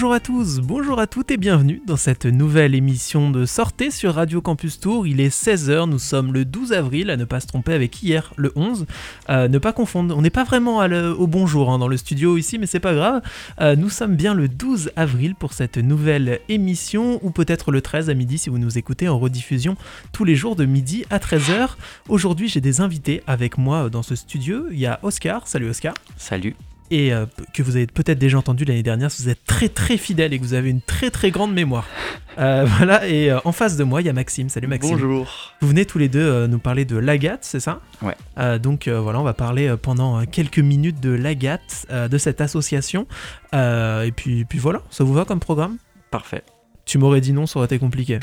Bonjour à tous, bonjour à toutes et bienvenue dans cette nouvelle émission de Sortez sur Radio Campus Tour. Il est 16h, nous sommes le 12 avril, à ne pas se tromper avec hier, le 11. Euh, ne pas confondre, on n'est pas vraiment au bonjour hein, dans le studio ici, mais c'est pas grave. Nous sommes bien le 12 avril pour cette nouvelle émission, ou peut-être le 13 à midi si vous nous écoutez en rediffusion tous les jours de midi à 13h. Aujourd'hui, j'ai des invités avec moi dans ce studio. Il y a Oscar. Salut Oscar. Salut et euh, que vous avez peut-être déjà entendu l'année dernière si vous êtes très très fidèle et que vous avez une très très grande mémoire. Euh, voilà, et euh, en face de moi, il y a Maxime. Salut Maxime. Bonjour. Vous venez tous les deux nous parler de l'agate, c'est ça? Ouais. donc voilà, on va parler pendant quelques minutes de l'agate, de cette association. et puis, puis voilà, ça vous va comme programme? Parfait. Tu m'aurais dit non, ça aurait été compliqué.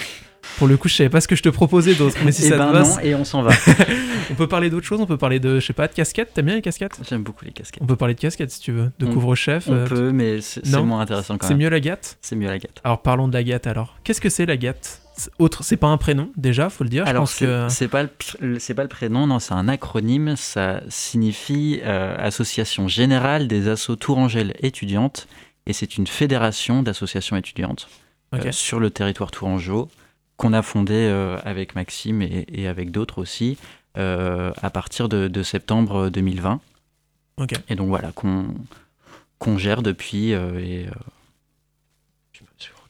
Pour le coup, je savais pas ce que je te proposais d'autre, mais si et ça ben te non, et on s'en va. on peut parler d'autre chose, on peut parler de, je sais pas, de casquettes. T'aimes bien les casquettes? J'aime beaucoup les casquettes. On peut parler de casquettes si tu veux, de couvre-chef. On euh, peut, mais c'est moins intéressant quand même. C'est mieux la gâte? C'est mieux la gâte. Alors parlons de la gâte alors. Qu'est-ce que c'est la gâte? Autre, c'est pas un prénom déjà, faut le dire. Alors c'est pas le c'est pas le prénom, non, c'est un acronyme. Ça signifie euh, Association générale des assos Tourangelles étudiantes, et c'est une fédération d'associations étudiantes euh, sur le territoire tourangeau qu'on a fondé euh, avec Maxime et, avec d'autres aussi euh, à partir de, septembre 2020. Et donc voilà, qu'on gère depuis. et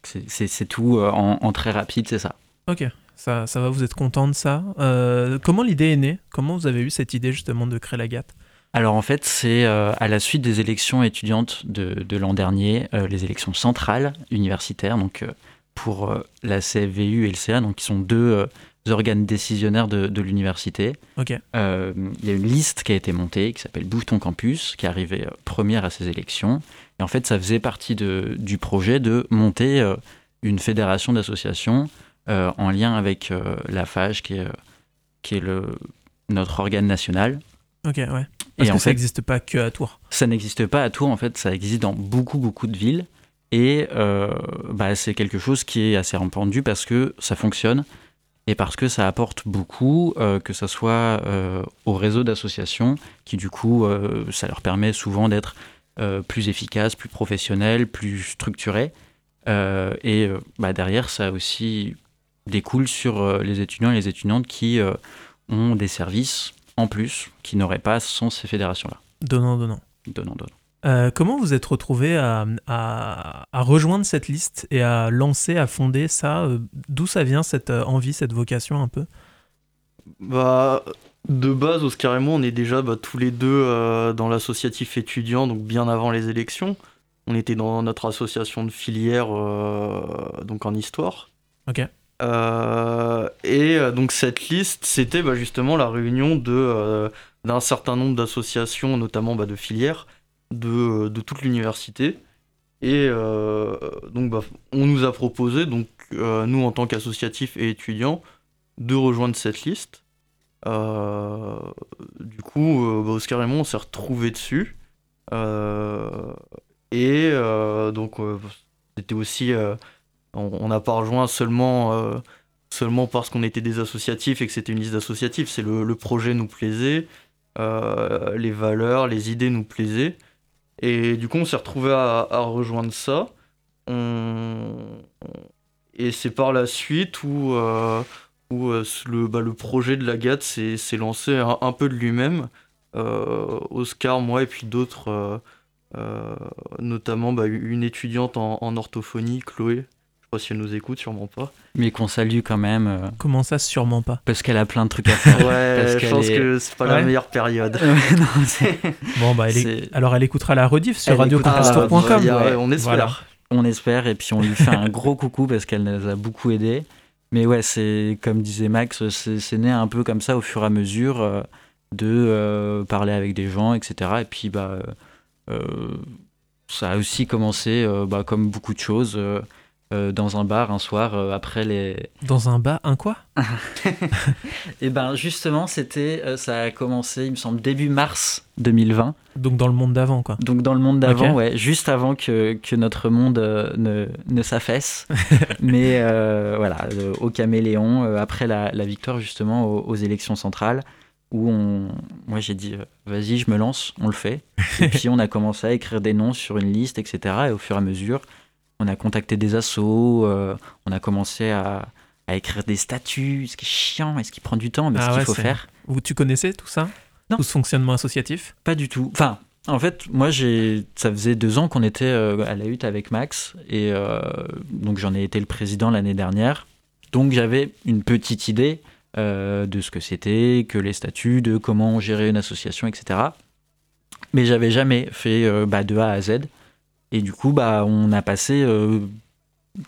c'est tout en, très rapide, c'est ça. Ok, ça, ça va, vous êtes content de ça. comment l'idée est née? Comment vous avez eu cette idée justement de créer la GATT alors en fait, c'est à la suite des élections étudiantes de, l'an dernier, les élections centrales universitaires, donc pour euh, la CFVU et le CA, donc qui sont deux euh, organes décisionnaires de, l'université. Euh, il y a une liste qui a été montée qui s'appelle Bouton Campus, qui est arrivée première à ces élections. Et en fait, ça faisait partie de, du projet de monter une fédération d'associations en lien avec la FAGE, qui est, qui est le, notre organe national. Ok, ouais. Parce et que ça n'existe pas que à Tours. Ça n'existe pas à Tours, en fait, ça existe dans beaucoup, beaucoup de villes. Et euh, bah, c'est quelque chose qui est assez répandu parce que ça fonctionne et parce que ça apporte beaucoup, euh, que ce soit euh, au réseau d'associations, qui du coup, ça leur permet souvent d'être plus efficaces, plus professionnels, plus structurés. et bah, derrière, ça aussi découle sur les étudiants et les étudiantes qui ont des services en plus, qui n'auraient pas sans ces fédérations-là. Donnant, donnant. Donnant, donnant. Euh, comment vous êtes retrouvé à, rejoindre cette liste et à lancer, à fonder ça? Euh, D'où ça vient cette euh, envie, cette vocation un peu? Bah, de base, Oscar et moi, on est déjà bah, tous les deux dans l'associatif étudiant, donc bien avant les élections. On était dans notre association de filière, donc en histoire. Ok. et donc cette liste, c'était bah, justement la réunion de d'un certain nombre d'associations, notamment bah, de filières, de, de toute l'université. Et euh, donc, bah, on nous a proposé, donc, euh, nous en tant qu'associatifs et étudiants, de rejoindre cette liste. Euh, du coup, bah, Oscar et moi, on s'est retrouvés dessus. et donc, c'était aussi. on n'a pas rejoint seulement, seulement parce qu'on était des associatifs et que c'était une liste d'associatifs. C'est le, le, projet nous plaisait, les valeurs, les idées nous plaisaient. Et du coup, on s'est retrouvé à, rejoindre ça. Et c'est par la suite où, euh, où euh, le, bah, le projet de la GAT s'est lancé un, peu de lui-même. Euh, Oscar, moi et puis d'autres, notamment bah, une étudiante en, orthophonie, Chloé, pas si elle nous écoute, sûrement pas. Mais qu'on salue quand même. Euh, Comment ça, sûrement pas Parce qu'elle a plein de trucs à faire. ouais, je pense que c'est pas la meilleure période. bon, bah, elle alors elle écoutera la rediff sur radiocampustor.com. Ouais, on espère. On espère, et puis on lui fait un gros coucou parce qu'elle nous a beaucoup aidé. Mais ouais, c'est comme disait Max, c'est né un peu comme ça au fur et à mesure euh, de euh, parler avec des gens, etc. Et puis, bah, ça a aussi commencé, bah, comme beaucoup de choses euh, dans un bar un soir euh, après les. Dans un bar, un quoi? Et eh ben justement, c'était, euh, ça a commencé, il me semble, début mars 2020. Donc dans le monde d'avant, quoi. Donc dans le monde d'avant, ouais, juste avant que, que notre monde ne, ne s'affaisse. Mais voilà, au caméléon, après la, la, victoire justement aux, élections centrales, où on, moi j'ai dit, vas-y, je me lance, on le fait. Et puis on a commencé à écrire des noms sur une liste, etc. Et au fur et à mesure, on a contacté des assos, on a commencé à, écrire des statuts, ce qui est chiant et ce qui prend du temps, mais ah ce qu'il faut faire. Vous, tu connaissais tout ça? Non. Tout ce fonctionnement associatif? Pas du tout. Enfin, en fait, moi, j'ai, ça faisait deux ans qu'on était à la hutte avec Max, et donc j'en ai été le président l'année dernière. Donc j'avais une petite idée de ce que c'était, que les statuts, de comment gérer une association, etc mais j'avais jamais fait euh, bah, de A à Z. Et du coup, bah, on a passé euh,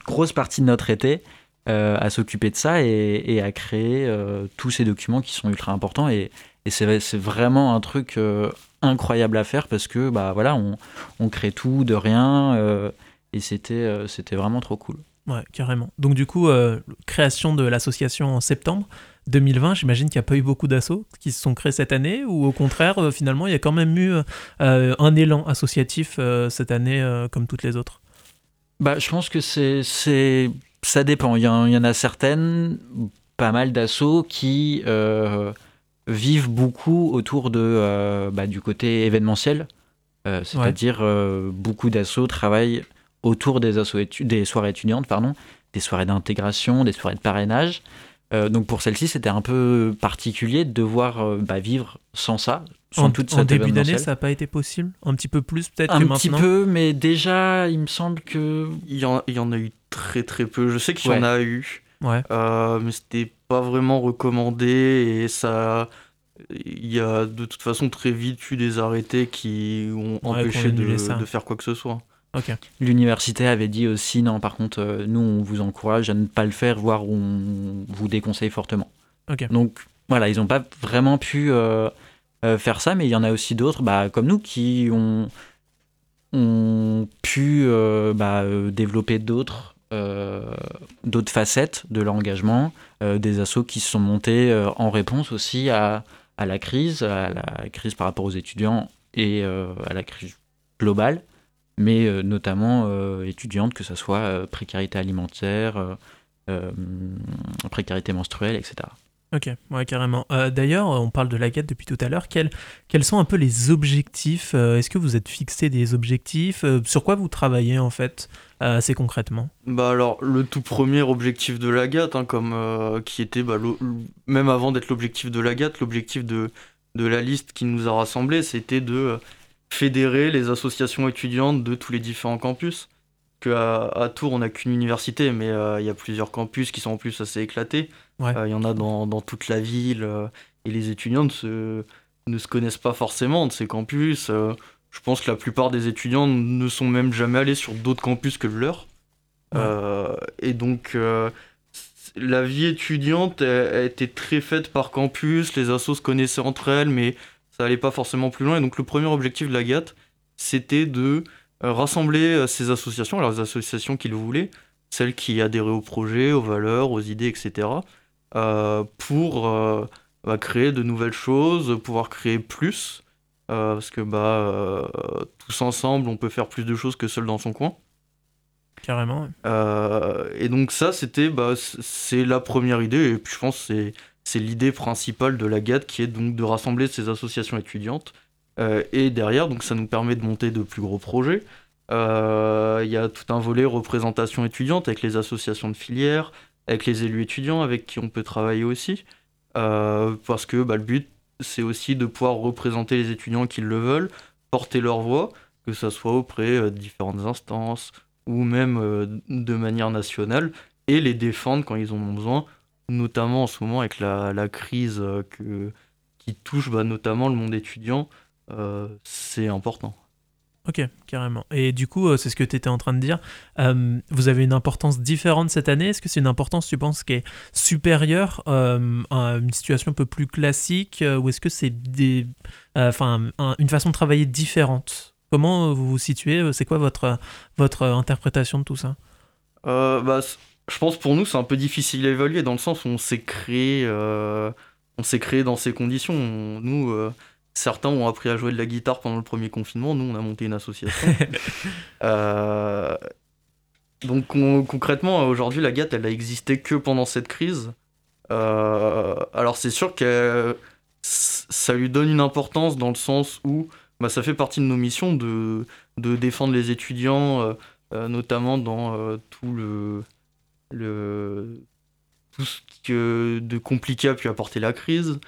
grosse partie de notre été euh, à s'occuper de ça et, à créer tous ces documents qui sont ultra importants. Et, c'est vraiment un truc incroyable à faire parce que bah, voilà, on, on crée tout de rien et c'était c'était vraiment trop cool. Ouais, carrément. Donc du coup, création de l'association en septembre. 2020, j'imagine qu'il n'y a pas eu beaucoup d'assauts qui se sont créés cette année, ou au contraire, euh, finalement, il y a quand même eu euh, un élan associatif euh, cette année, comme toutes les autres? Bah, Je pense que c'est, ça dépend. Il y, en, il y en a certaines, pas mal d'assauts, qui vivent beaucoup autour de, bah, du côté événementiel. c'est-à-dire beaucoup d'assauts travaillent autour des, des soirées étudiantes, pardon, des soirées d'intégration, des soirées de parrainage. Euh, donc pour celle-ci, c'était un peu particulier de devoir euh, bah, vivre sans ça. Sans en, toute en début d'année, ça n'a pas été possible? Un petit peu plus peut-être que maintenant? Un petit peu, mais déjà, il me semble que... Il y en, il y en a eu très très peu. Je sais qu'il y en a eu, ouais. euh, mais c'était pas vraiment recommandé et ça... Il y a de toute façon très vite eu des arrêtés qui ont empêché de, de faire quoi que ce soit. L'université avait dit aussi non, par contre, euh, nous on vous encourage à ne pas le faire, voire on vous déconseille fortement. Donc voilà, ils n'ont pas vraiment pu euh, euh, faire ça, mais il y en a aussi d'autres, bah, comme nous, qui ont, ont pu bah, développer d'autres d'autres facettes de l'engagement, des assauts qui se sont montés en réponse aussi à, à, la crise, à la crise par rapport aux étudiants et à la crise globale mais euh, notamment euh, étudiantes, que ce soit euh, précarité alimentaire, précarité menstruelle, etc. Ok, ouais, carrément. D'ailleurs, on parle de la depuis tout à l'heure. Quels, quels sont un peu les objectifs Est-ce que vous êtes fixé des objectifs Sur quoi vous travaillez en fait, assez concrètement? Bah alors, le tout premier objectif de la GAT, hein, comme, qui était, bah, même avant d'être l'objectif de la GAT, l'objectif de, de la liste qui nous a rassemblés, c'était de fédérer les associations étudiantes de tous les différents campus. Que à, Tours, on n'a qu'une université, mais euh, il y a plusieurs campus qui sont en plus assez éclatés. Euh, il y en a dans, dans toute la ville, euh, et les étudiants ne se, ne se connaissent pas forcément de ces campus. je pense que la plupart des étudiants ne sont même jamais allés sur d'autres campus que le leur. et donc, la vie étudiante a, été très faite par campus, les assos se connaissaient entre elles, mais ça allait pas forcément plus loin. Et donc le premier objectif de la GAT, c'était de euh, rassembler euh, ces associations, alors les associations qu'il voulait, celles qui adhéraient au projet, aux valeurs, aux idées, etc., euh, pour bah, créer de nouvelles choses, pouvoir créer plus, parce que bah, tous ensemble, on peut faire plus de choses que seul dans son coin. Carrément. et donc ça, c'était, bah, c'est la première idée, et puis je pense que c'est c'est l'idée principale de la GAD qui est donc de rassembler ces associations étudiantes. Euh, et derrière, ça nous permet de monter de plus gros projets. Euh, il y a tout un volet représentation étudiante avec les associations de filière, avec les élus étudiants avec qui on peut travailler aussi. Euh, parce que bah, le but, c'est aussi de pouvoir représenter les étudiants qui le veulent, porter leur voix, que ce soit auprès de différentes instances ou même de manière nationale, et les défendre quand ils en ont besoin notamment en ce moment avec la, la crise euh, que, qui touche bah, notamment le monde étudiant, euh, c'est important. Ok, carrément. Et du coup, euh, c'est ce que tu étais en train de dire. vous avez une importance différente cette année? Est-ce que c'est une importance, tu penses, qui est supérieure à une situation un peu plus classique Ou est-ce que c'est des, enfin, une façon de travailler différente? Comment vous vous situez? C'est quoi votre, votre interprétation de tout ça? Bah, je pense pour nous c'est un peu difficile à évaluer dans le sens où on s'est créé, euh, on s'est créé dans ces conditions. nous, euh, certains ont appris à jouer de la guitare pendant le premier confinement. Nous, on a monté une association. Euh, donc concrètement, aujourd'hui, la GAT, elle a existé que pendant cette crise. alors c'est sûr que ça lui donne une importance dans le sens où bah, ça fait partie de nos missions de, de défendre les étudiants notamment dans tout le, le tout ce que de compliqué a pu apporter la crise.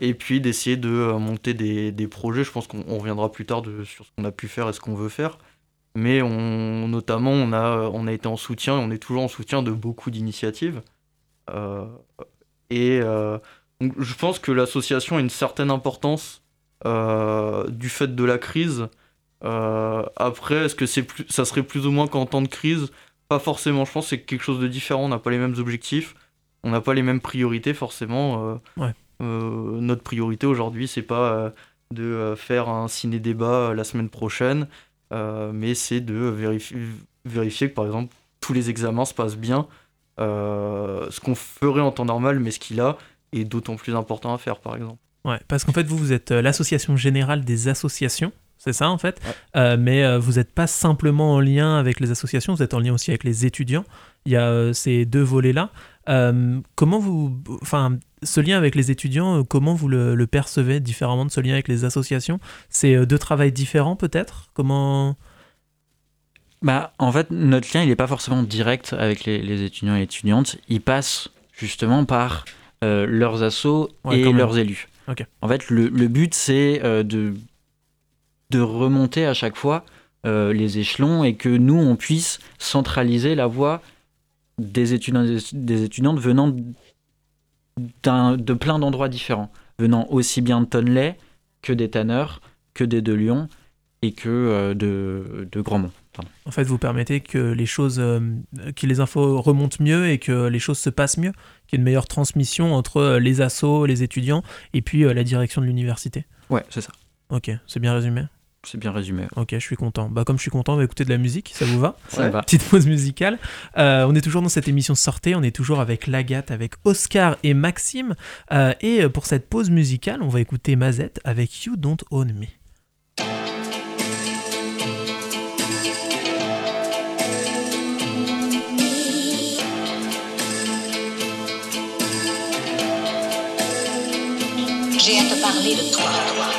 et puis d'essayer de monter des, des, projets. Je pense qu'on reviendra plus tard sur ce qu'on a pu faire et ce qu'on veut faire. Mais on, notamment, on a, on a été en soutien, et on est toujours en soutien de beaucoup d'initiatives. et je pense que l'association a une certaine importance euh, du fait de la crise. Euh, après, est-ce que c'est ça serait plus ou moins qu'en temps de crise? Pas forcément. Je pense que c'est quelque chose de différent. On n'a pas les mêmes objectifs. On n'a pas les mêmes priorités forcément. Euh, notre priorité aujourd'hui, c'est pas de faire un ciné-débat la semaine prochaine, mais c'est de vérifier, vérifier que par exemple tous les examens se passent bien. ce qu'on ferait en temps normal, mais ce qu'il a, est d'autant plus important à faire, par exemple. Ouais, parce qu'en fait, vous, vous êtes euh, l'association générale des associations, c'est ça en fait, euh, mais euh, vous n'êtes pas simplement en lien avec les associations, vous êtes en lien aussi avec les étudiants. Il y a ces deux volets-là. comment vous, enfin, ce lien avec les étudiants, comment vous le, percevez différemment de ce lien avec les associations? C'est deux travails différents peut-être? Comment? Bah, en fait, notre lien, il n'est pas forcément direct avec les, les étudiants et étudiantes. Il passe justement par euh, leurs assos et leurs élus. En fait, le, but, c'est euh, de, de remonter à chaque fois euh, les échelons et que nous, on puisse centraliser la voix des étudiants des étudiantes venant de plein d'endroits différents, venant aussi bien de Tonley que des Tanneurs, que des De Lyon et que de, de Grandmont. En fait, vous permettez que les choses, euh, que les infos remontent mieux et que les choses se passent mieux, qu'il y ait une meilleure transmission entre euh, les assos, les étudiants et puis euh, la direction de l'université. Ouais, c'est ça. Ok, c'est bien résumé. C'est bien résumé. Ok, je suis content. Bah, comme je suis content, on va écouter de la musique, ça vous va Ça va. Petite pause musicale. on est toujours dans cette émission Sortez, on est toujours avec Lagat, avec Oscar et Maxime. et pour cette pause musicale, on va écouter Mazette avec You Don't Own Me. J'ai à te parler de toi. toi.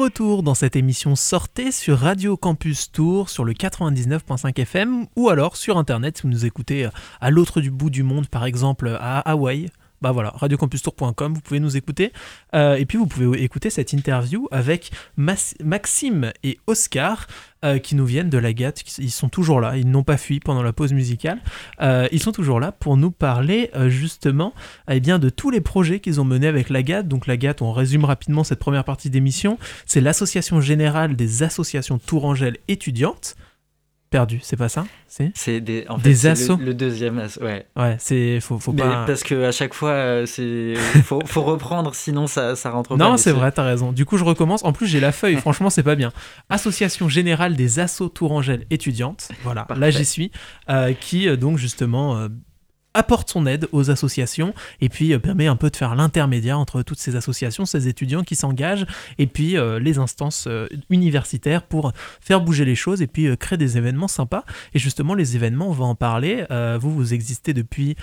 Retour dans cette émission Sortez sur Radio Campus Tour sur le 99.5 FM ou alors sur internet si vous nous écoutez à l'autre du bout du monde par exemple à Hawaï bah voilà, radiocampustour.com, vous pouvez nous écouter. Euh, et puis vous pouvez écouter cette interview avec Maxime et Oscar euh, qui nous viennent de la GAT. Ils sont toujours là, ils n'ont pas fui pendant la pause musicale. Euh, ils sont toujours là pour nous parler justement eh bien, de tous les projets qu'ils ont menés avec la GAT. Donc la GAT, on résume rapidement cette première partie d'émission, c'est l'Association Générale des Associations Tourangelles Étudiantes perdu, c'est pas ça? C'est des, en fait, assauts. Le, deuxième assaut, ouais. Ouais, c'est faut, faut pas. Parce que à chaque fois, euh, c'est faut, faut reprendre, sinon ça, ça rentre pas. Non, c'est vrai, t'as raison. Du coup, je recommence. En plus, j'ai la feuille. franchement, c'est pas bien. Association générale des assauts Tourangelles étudiantes. Voilà, là j'y suis. Euh, qui euh, donc justement apporte son aide aux associations et puis euh, permet un peu de faire l'intermédiaire entre toutes ces associations, ces étudiants qui s'engagent et puis euh, les instances euh, universitaires pour faire bouger les choses et puis créer des événements sympas. Et justement, les événements, on va en parler. vous, vous existez depuis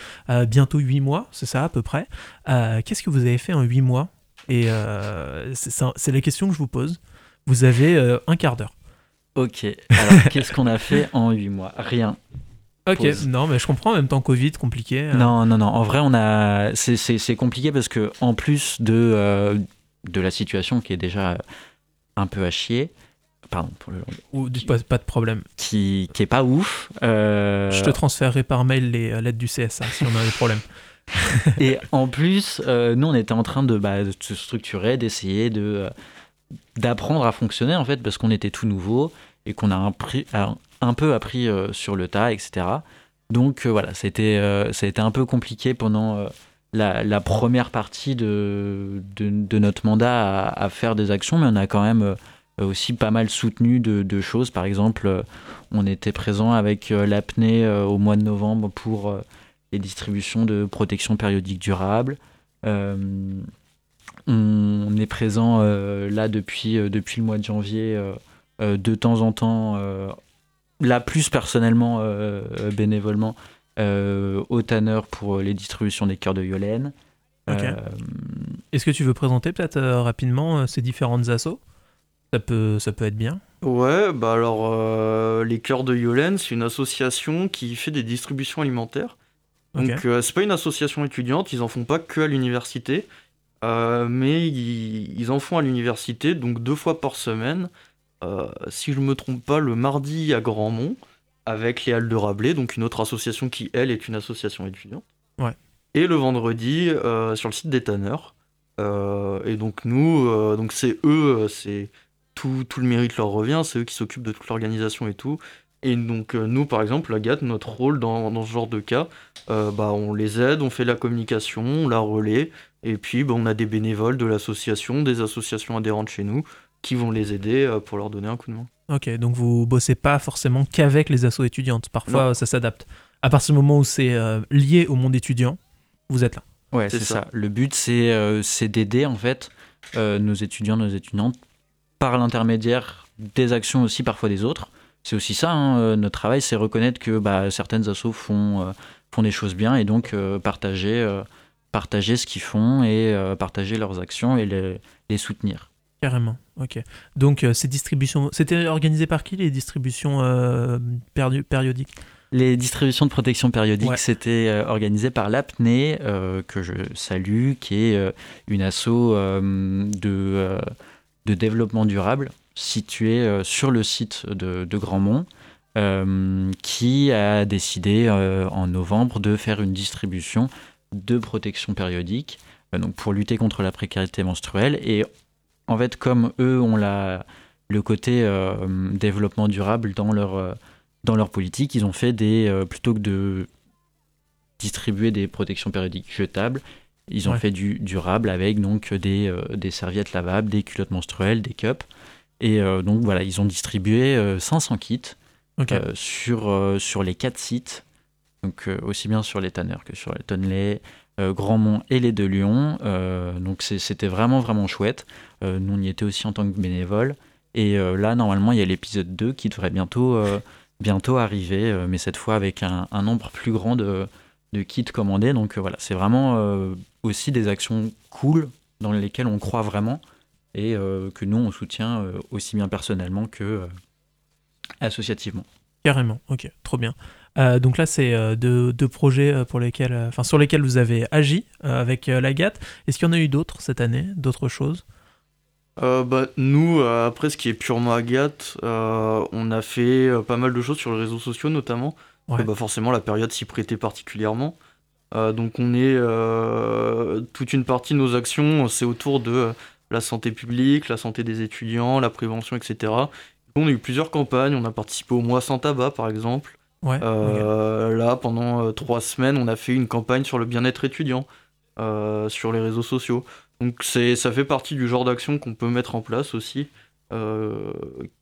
bientôt 8 mois, c'est ça à peu près. Qu'est-ce que vous avez fait en 8 mois? Et c'est la question que je vous pose. Vous avez un quart d'heure. Ok, alors qu'est-ce qu'on a fait en 8 mois? Rien. Ok, non, mais je comprends, en même temps Covid, compliqué. Euh. Non, non, non, en vrai, on a... c'est compliqué parce que en plus de, euh, de la situation qui est déjà un peu à chier, pardon pour le Ou pas, pas, de problème. Qui, qui est pas ouf. Euh, je te transférerai par mail les lettres du CSA si on a des problèmes. et en plus, nous, on était en train de, bah, de se structurer, d'essayer de d'apprendre à fonctionner en fait parce qu'on était tout nouveau et qu'on a un, prix, un peu appris euh, sur le tas, etc. Donc euh, voilà, c'était, euh, ça a été un peu compliqué pendant la, première partie de, de, notre mandat à, faire des actions, mais on a quand même aussi pas mal soutenu de, choses. Par exemple, on était présent avec l'apnée au mois de novembre pour les distributions de protection périodique durable. on est présent là depuis, depuis le mois de janvier de temps en temps là plus personnellement, euh, euh, bénévolement, euh, au Tanner pour les distributions des cœurs de Yolène. Est-ce que tu veux présenter peut-être rapidement ces différentes assos? Ça peut, ça peut être bien. Ouais, bah alors les Cœurs de Yolène, c'est une association qui fait des distributions alimentaires. Donc c'est pas une association étudiante, ils en font pas que à l'université, mais ils, ils, en font à l'université, donc deux fois par semaine. Euh, si je ne me trompe pas, le mardi à Grandmont, avec les Halles de Rabelais, donc une autre association qui, elle, est une association étudiante. Ouais. Et le vendredi, euh, sur le site des Tanneurs. Euh, et donc nous, donc c'est eux, c'est tout, tout, le mérite leur revient, c'est eux qui s'occupent de toute l'organisation et tout. Et donc nous, par exemple, la GAT, notre rôle dans, dans ce genre de cas, bah, on les aide, on fait la communication, on la relaie, et puis bah, on a des bénévoles de l'association, des associations adhérentes chez nous, qui vont les aider euh, pour leur donner un coup de main. Ok, donc vous bossez pas forcément qu'avec les assos étudiantes. Parfois, ça s'adapte. À partir du moment où c'est euh, lié au monde étudiant, vous êtes là. Ouais, c'est ça. Le but, c'est euh, d'aider en fait nos étudiants, nos étudiantes par l'intermédiaire des actions aussi, parfois des autres. C'est aussi ça, hein, notre travail, c'est reconnaître que bah, certaines assos font, font des choses bien et donc partager, partager ce qu'ils font et partager leurs actions et les, les soutenir. Carrément, ok. Donc euh, ces distributions, c'était organisé par qui les distributions euh, périodiques? Les distributions de protection périodique, c'était euh, organisé par l'APNE, que je salue, qui est une asso de, de développement durable située sur le site de, de Grandmont, qui a décidé en novembre de faire une distribution de protection périodique donc pour lutter contre la précarité menstruelle et en fait, comme eux ont la, le côté euh, développement durable dans leur, euh, dans leur politique, ils ont fait des. Euh, plutôt que de distribuer des protections périodiques jetables, ils ont fait du durable avec donc des, des, serviettes lavables, des culottes menstruelles, des cups. Et donc voilà, ils ont distribué 500 kits sur, sur les quatre sites, donc aussi bien sur les tanneurs que sur les Tonley, euh, Grandmont et les deux Lyon. Euh, donc c'était vraiment vraiment chouette. Euh, nous on y était aussi en tant que bénévole. Et là normalement il y a l'épisode 2 qui devrait bientôt, bientôt arriver, mais cette fois avec un, nombre plus grand de, de kits commandés. Donc voilà, c'est vraiment aussi des actions cool dans lesquelles on croit vraiment. et que nous, on soutient aussi bien personnellement que associativement. Carrément, ok, trop bien. Donc là, c'est deux, projets pour lesquels, enfin, sur lesquels vous avez agi avec l'Agathe. Est-ce qu'il y en a eu d'autres cette année, d'autres choses? Bah, nous, après ce qui est purement Agathe, on a fait pas mal de choses sur les réseaux sociaux notamment. bah, forcément, la période s'y prêtait particulièrement. Euh, donc on est euh, toute une partie de nos actions, c'est autour de euh, la santé publique, la santé des étudiants, la prévention, etc. On a eu plusieurs campagnes, on a participé au mois sans tabac par exemple. Là, pendant trois semaines, on a fait une campagne sur le bien-être étudiant sur les réseaux sociaux. Donc ça fait partie du genre d'action qu'on peut mettre en place aussi,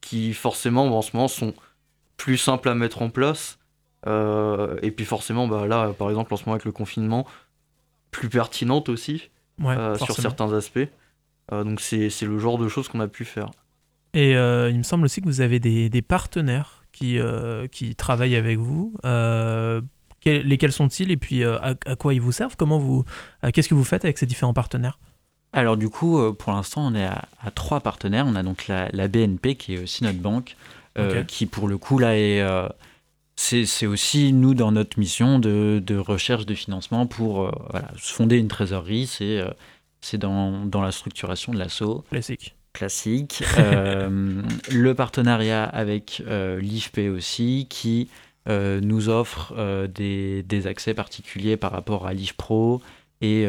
qui forcément en ce moment sont plus simples à mettre en place euh, et puis forcément, bah, là, par exemple, en ce moment avec le confinement, plus pertinente aussi euh, sur certains aspects. Euh, donc c'est le genre de choses qu'on a pu faire. Et il me semble aussi que vous avez des, des partenaires qui, qui travaillent avec vous. lesquels sont-ils et puis à, quoi ils vous servent? Comment vous, qu'est-ce que vous faites avec ces différents partenaires? Alors du coup, pour l'instant, on est à, trois partenaires. On a donc la, la, BNP qui est aussi notre banque, qui pour le coup là est c'est aussi nous dans notre mission de, recherche de financement pour euh, fonder une trésorerie. C'est euh, dans, dans, la structuration de l'assaut. Classique. Classique. Euh, le partenariat avec l'IFP aussi, qui nous offre des, des, accès particuliers par rapport à l'IFPRO et,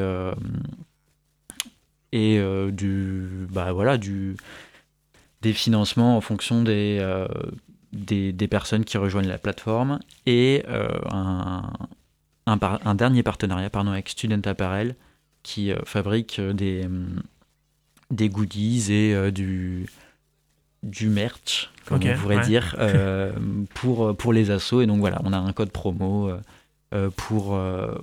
et du, bah, voilà, du, des financements en fonction des des, personnes qui rejoignent la plateforme et euh, un, un, dernier partenariat pardon, avec Student Apparel qui euh, fabrique euh, des, des goodies et du, du merch, comme on pourrait dire, pour, pour les assos. Et donc voilà, on a un code promo pour,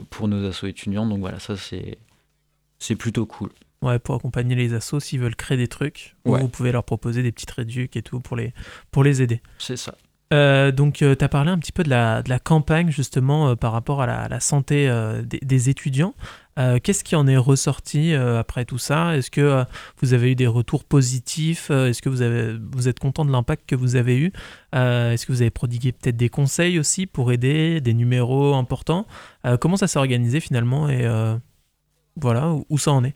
pour nos assos étudiants. Donc voilà, ça c'est plutôt cool. Ouais, pour accompagner les assos s'ils veulent créer des trucs. Vous pouvez leur proposer des petites réducs et tout pour les, pour les aider. C'est ça. Euh, donc, euh, tu as parlé un petit peu de la, de la campagne justement euh, par rapport à la, la santé des, étudiants. Qu'est-ce qui en est ressorti après tout ça? Est-ce que vous avez eu des retours positifs? Est-ce que vous, êtes content de l'impact que vous avez eu? Est-ce que vous avez prodigué peut-être des conseils aussi pour aider, des numéros importants? Comment ça s'est organisé finalement? Et voilà, où ça en est?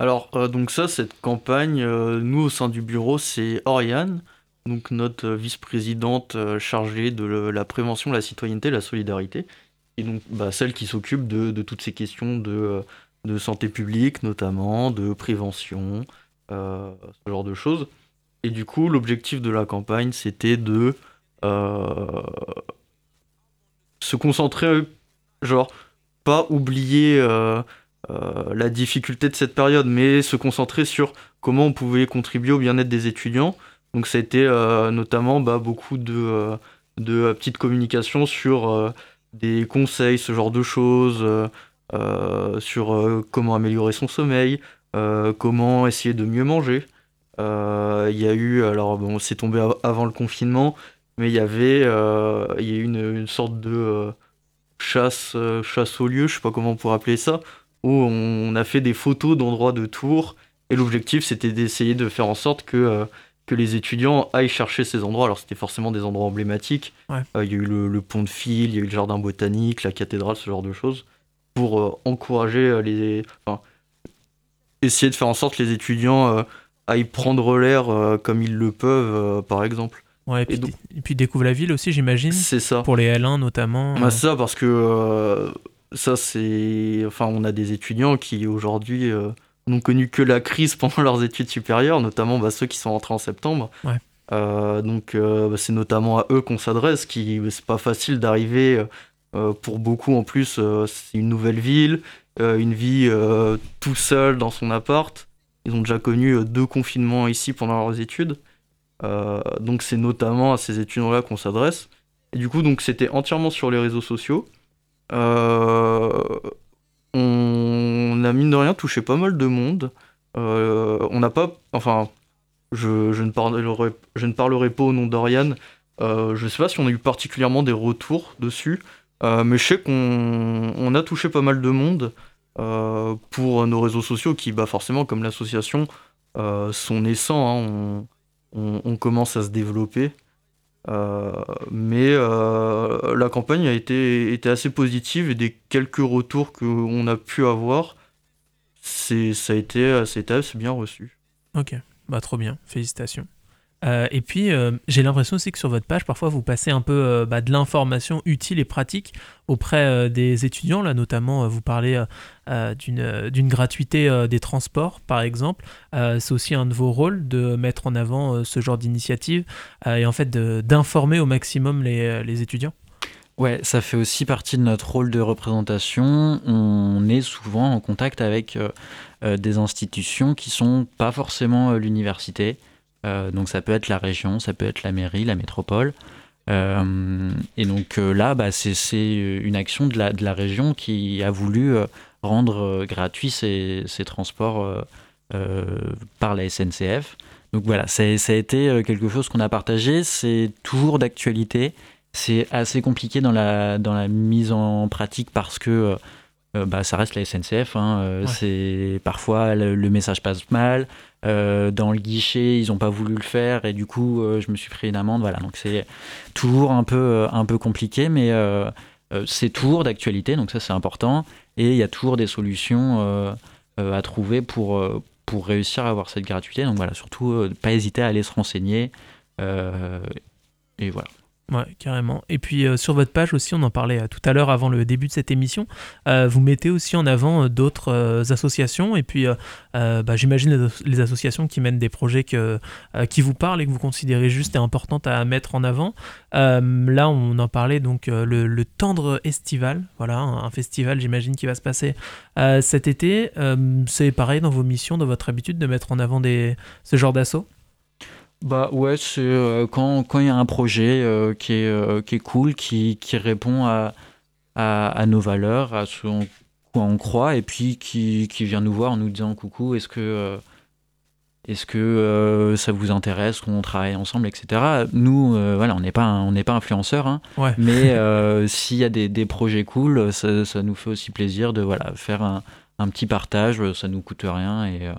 Alors, euh, donc ça, cette campagne, euh, nous au sein du bureau, c'est Oriane, donc notre vice-présidente euh, chargée de la prévention, la citoyenneté, la solidarité, donc bah, celle qui s'occupe de, toutes ces questions de, santé publique notamment, de prévention, ce genre de choses. Et du coup, l'objectif de la campagne, c'était de se concentrer, genre, pas oublier euh, la difficulté de cette période, mais se concentrer sur comment on pouvait contribuer au bien-être des étudiants. Donc ça a été euh, notamment bah, beaucoup euh, de petites communications sur des conseils, ce genre de choses, sur comment améliorer son sommeil, comment essayer de mieux manger. Il y a eu, alors bon, c'est tombé avant le confinement, mais il y avait y a eu une, sorte de chasse, chasse au lieu, je sais pas comment on pourrait appeler ça, où on a fait des photos d'endroits de tours et l'objectif c'était d'essayer de faire en sorte que, euh, que les étudiants aillent chercher ces endroits. Alors c'était forcément des endroits emblématiques. Euh, il y a eu le, pont de fil, il y a eu le jardin botanique, la cathédrale, ce genre de choses, pour euh, encourager les... Enfin, essayer de faire en sorte que les étudiants aillent prendre l'air comme ils le peuvent, par exemple. Ouais, et, puis, découvrir la ville aussi, j'imagine. C'est ça. Pour les L1 notamment. Bah, c'est ça, parce que ça, c'est. Enfin, on a des étudiants qui aujourd'hui euh, n'ont connu que la crise pendant leurs études supérieures, notamment bah, ceux qui sont rentrés en septembre. Euh, donc, euh, bah, c'est notamment à eux qu'on s'adresse, qui c'est pas facile d'arriver. pour beaucoup, en plus, c'est une nouvelle ville, une vie tout seul dans son appart. Ils ont déjà connu deux confinements ici pendant leurs études. donc, c'est notamment à ces étudiants-là qu'on s'adresse. Et du coup, donc, c'était entièrement sur les réseaux sociaux. Euh, on a mine de rien touché pas mal de monde. Euh, on n'a pas. Enfin, je, ne parlerai, ne pas au nom d'Oriane. Euh, je sais pas si on a eu particulièrement des retours dessus, mais je sais qu'on on a touché pas mal de monde pour nos réseaux sociaux qui, bah forcément, comme l'association, sont naissants, hein. on, commence à se développer. Mais la campagne a été, assez positive et des quelques retours qu'on a pu avoir, ça a été assez bien reçu. Ok, bah trop bien, félicitations. Euh, et puis, euh, j'ai l'impression aussi que sur votre page, parfois, vous passez un peu euh, bah, de l'information utile et pratique auprès des étudiants. Là, notamment, vous parlez d'une gratuité des transports, par exemple. C'est aussi un de vos rôles de mettre en avant ce genre d'initiative et en fait d'informer au maximum les, les étudiants. Ouais, ça fait aussi partie de notre rôle de représentation. On est souvent en contact avec des institutions qui sont pas forcément l'université. Euh, donc ça peut être la région, ça peut être la mairie, la métropole. Euh, et donc euh, là, bah, c'est une action de la, région qui a voulu rendre gratuits ces, transports par la SNCF. Donc voilà, ça, a été quelque chose qu'on a partagé. C'est toujours d'actualité. C'est assez compliqué dans la mise en pratique parce que bah, ça reste la SNCF. Hein. C'est parfois le, message passe mal. Euh, dans le guichet, ils n'ont pas voulu le faire et du coup, euh, je me suis pris une amende. Voilà, donc c'est toujours un peu, euh, un peu compliqué, mais c'est toujours d'actualité, donc ça c'est important. Et il y a toujours des solutions à trouver pour, pour réussir à avoir cette gratuité. Donc voilà, surtout pas hésiter à aller se renseigner. et voilà. Ouais, carrément. Et puis euh, sur votre page aussi, on en parlait euh, tout à l'heure avant le début de cette émission, euh, vous mettez aussi en avant d'autres associations et puis bah, j'imagine les, associations qui mènent des projets qui vous parlent et que vous considérez juste et importantes à mettre en avant. là, on en parlait donc le, Tendre Estival, voilà, un, festival j'imagine qui va se passer cet été. C'est pareil dans vos missions, dans votre habitude de mettre en avant des, ce genre d'assaut bah ouais, c'est euh, quand il y a un projet euh, qui, est, euh, qui est cool, qui, qui répond à, à, nos valeurs, à ce quoi on croit, et puis qui, qui, vient nous voir en nous disant coucou, est-ce que, est-ce que ça vous intéresse qu'on travaille ensemble, etc. Nous, voilà, on n'est pas, on n'est pas influenceurs, hein, ouais. mais s'il y a des, des, projets cool, ça, ça, nous fait aussi plaisir de voilà, faire un, un petit partage, ça nous coûte rien et,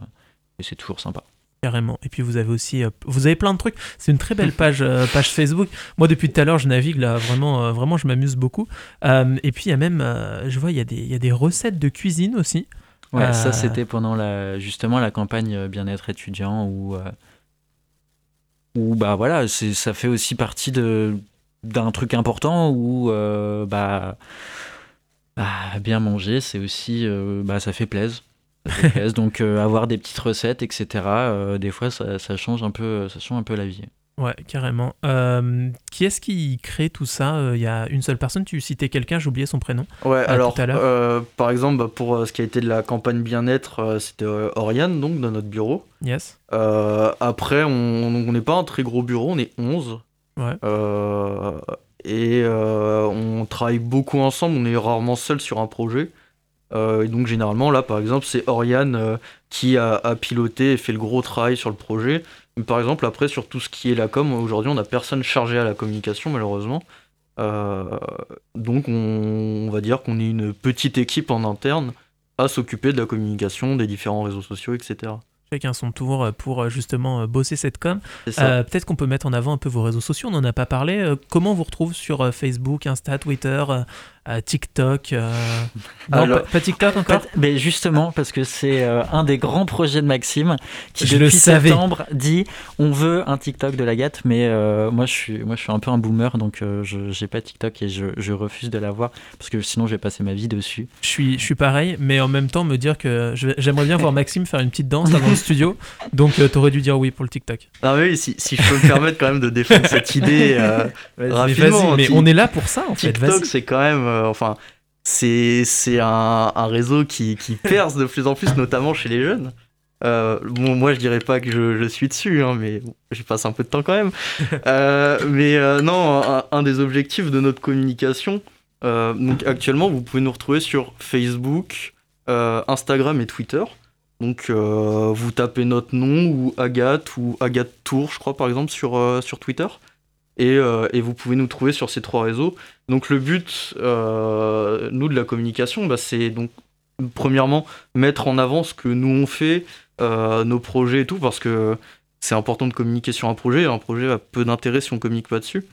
et c'est toujours sympa. Carrément. Et puis vous avez aussi, euh, vous avez plein de trucs. C'est une très belle page, euh, page Facebook. Moi depuis tout à l'heure je navigue là, vraiment, euh, vraiment je m'amuse beaucoup. et puis il y a même, je vois, il y, a des, il y a des recettes de cuisine aussi. Ouais, ça c'était pendant la, justement la campagne bien-être étudiant où, où bah voilà, ça fait aussi partie de d'un truc important où bah, bah, bien manger, c'est aussi, bah ça fait plaisir. Donc euh, avoir des petites recettes, etc. Euh, des fois, ça, change un peu, ça change un peu la vie. Ouais, carrément. Euh, qui est-ce qui crée tout ça Il y a une seule personne, tu citais quelqu'un, j'ai oublié son prénom. Ouais, alors, par exemple, bah, pour ce qui a été de la campagne bien-être, c'était Oriane, donc, dans notre bureau. Yes. après, on n'est pas un très gros bureau, on est 11. Ouais. et on travaille beaucoup ensemble, on est rarement seul sur un projet. Euh, et donc généralement là par exemple c'est Oriane euh, qui a, piloté et fait le gros travail sur le projet. Mais par exemple après sur tout ce qui est la com, aujourd'hui on n'a personne chargé à la communication malheureusement. Euh, donc on, va dire qu'on est une petite équipe en interne à s'occuper de la communication, des différents réseaux sociaux, etc. Chacun son tour pour justement bosser cette com. Peut-être qu'on peut mettre en avant un peu vos réseaux sociaux, on n'en a pas parlé. comment on vous retrouve sur Facebook, Insta, Twitter TikTok. Euh, non, pas, TikTok encore Mais justement, parce que c'est euh, un des grands projets de Maxime qui, je depuis septembre, dit on veut un TikTok de la gâte, mais euh, moi, je suis, moi je suis un peu un boomer, donc je j'ai pas TikTok et je, je refuse de l'avoir parce que sinon je vais passer ma vie dessus. Je suis, je suis pareil, mais en même temps me dire que j'aimerais bien voir Maxime faire une petite danse dans le studio, donc tu aurais dû dire oui pour le TikTok. Ah oui, si, si je peux me permettre quand même de défendre cette idée rapidement. Mais, mais on est là pour ça en fait. TikTok, c'est quand même enfin, c'est un, un, réseau qui, qui, perce de plus en plus, notamment chez les jeunes. Euh, bon, moi, je dirais pas que je, je suis dessus, hein, mais j'y passe un peu de temps quand même. Euh, mais non, un, des objectifs de notre communication, donc actuellement, vous pouvez nous retrouver sur Facebook, Instagram et Twitter. Donc, vous tapez notre nom ou Agathe ou Agathe Tour, je crois, par exemple, sur, sur Twitter. Euh, et, vous pouvez nous trouver sur ces trois réseaux. Donc le but, euh, nous, de la communication, bah, c'est donc premièrement, mettre en avant ce que nous on fait, nos projets et tout, parce que c'est important de communiquer sur un projet. Un projet a peu d'intérêt si on communique pas dessus.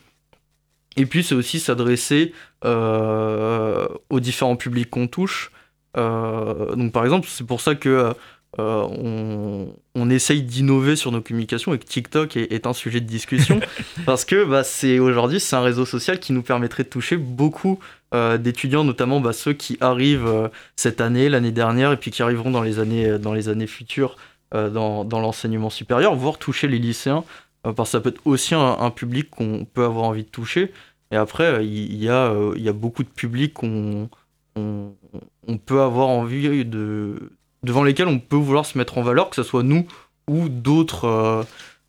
Et puis c'est aussi s'adresser aux différents publics qu'on touche. donc par exemple, c'est pour ça que euh, on, essaye d'innover sur nos communications et que TikTok est, un sujet de discussion parce que bah, c'est aujourd'hui c'est un réseau social qui nous permettrait de toucher beaucoup euh, d'étudiants, notamment bah, ceux qui arrivent euh, cette année, l'année dernière et puis qui arriveront dans les années, dans les années futures dans, l'enseignement supérieur, voire toucher les lycéens parce que ça peut être aussi un, public qu'on peut avoir envie de toucher. Et après, il y, a, y a beaucoup de publics qu'on on, peut avoir envie de, devant lesquels on peut vouloir se mettre en valeur, que ce soit nous ou d'autres euh,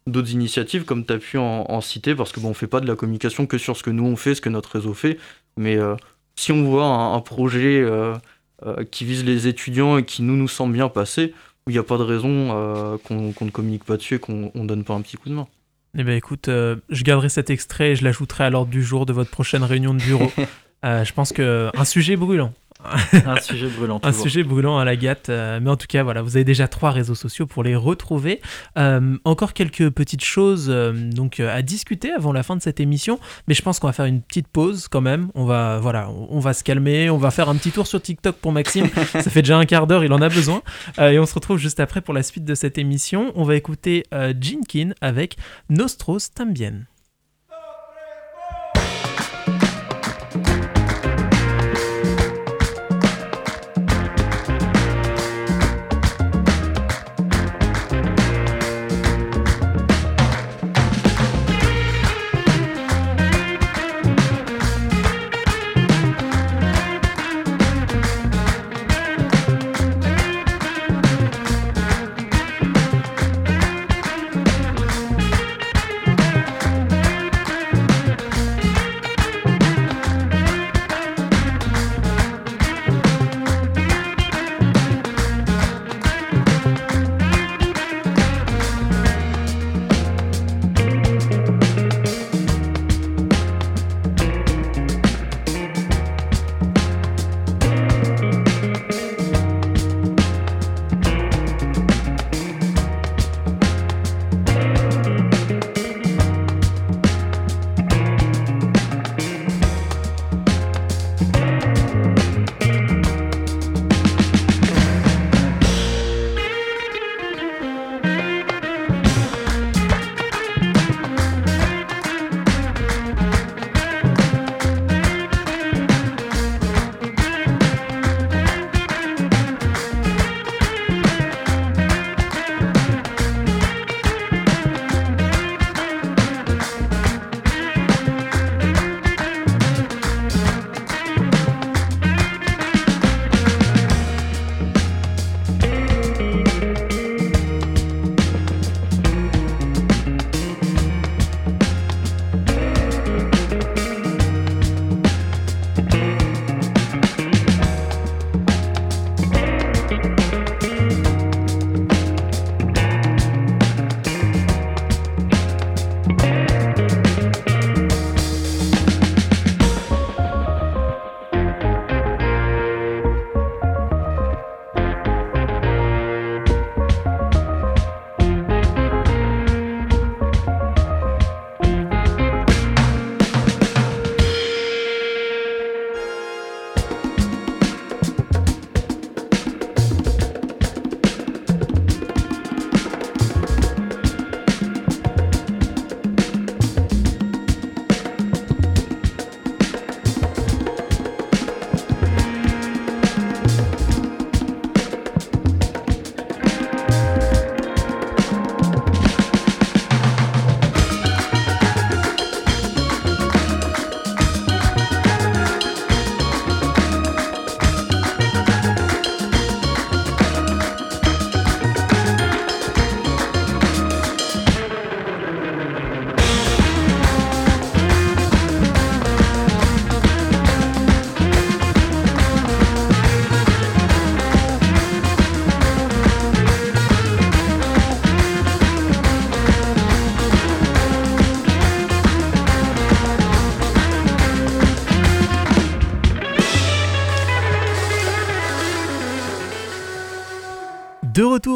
d'autres initiatives comme tu as pu en, citer, parce que bon, on fait pas de la communication que sur ce que nous on fait, ce que notre réseau fait, mais euh, si on voit un, projet euh, qui vise les étudiants et qui nous nous semble bien passer, il n'y a pas de raison qu'on ne communique pas dessus et qu'on ne donne pas un petit coup de main. Eh bien écoute, je garderai cet extrait et je l'ajouterai à l'ordre du jour de votre prochaine réunion de bureau. je pense qu'un sujet brûlant un sujet brûlant. un sujet brûlant à la gâte. Euh, mais en tout cas, voilà, vous avez déjà trois réseaux sociaux pour les retrouver. Euh, encore quelques petites choses euh, donc à discuter avant la fin de cette émission, mais je pense qu'on va faire une petite pause quand même. On va voilà, on va se calmer, on va faire un petit tour sur TikTok pour Maxime. Ça fait déjà un quart d'heure, il en a besoin. et on se retrouve juste après pour la suite de cette émission. On va écouter Jinkin avec Nostros Tambien.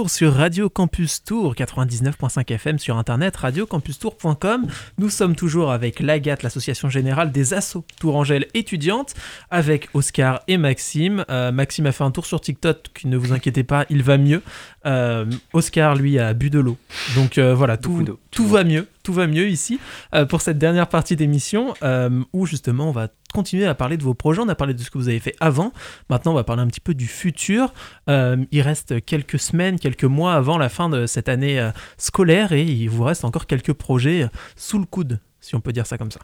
Sur Radio Campus Tour 99.5 FM sur internet radiocampustour.com. Nous sommes toujours avec l'AGAT, l'association générale des assos Tourangelle étudiantes, avec Oscar et Maxime. Euh, Maxime a fait un tour sur TikTok, ne vous inquiétez pas, il va mieux. Euh, Oscar, lui, a bu de l'eau. Donc euh, voilà, tout va mieux, tout va mieux ici euh, pour cette dernière partie d'émission euh, où justement on va continuer à parler de vos projets. On a parlé de ce que vous avez fait avant. Maintenant, on va parler un petit peu du futur. Euh, il reste quelques semaines, quelques mois avant la fin de cette année scolaire et il vous reste encore quelques projets sous le coude, si on peut dire ça comme ça.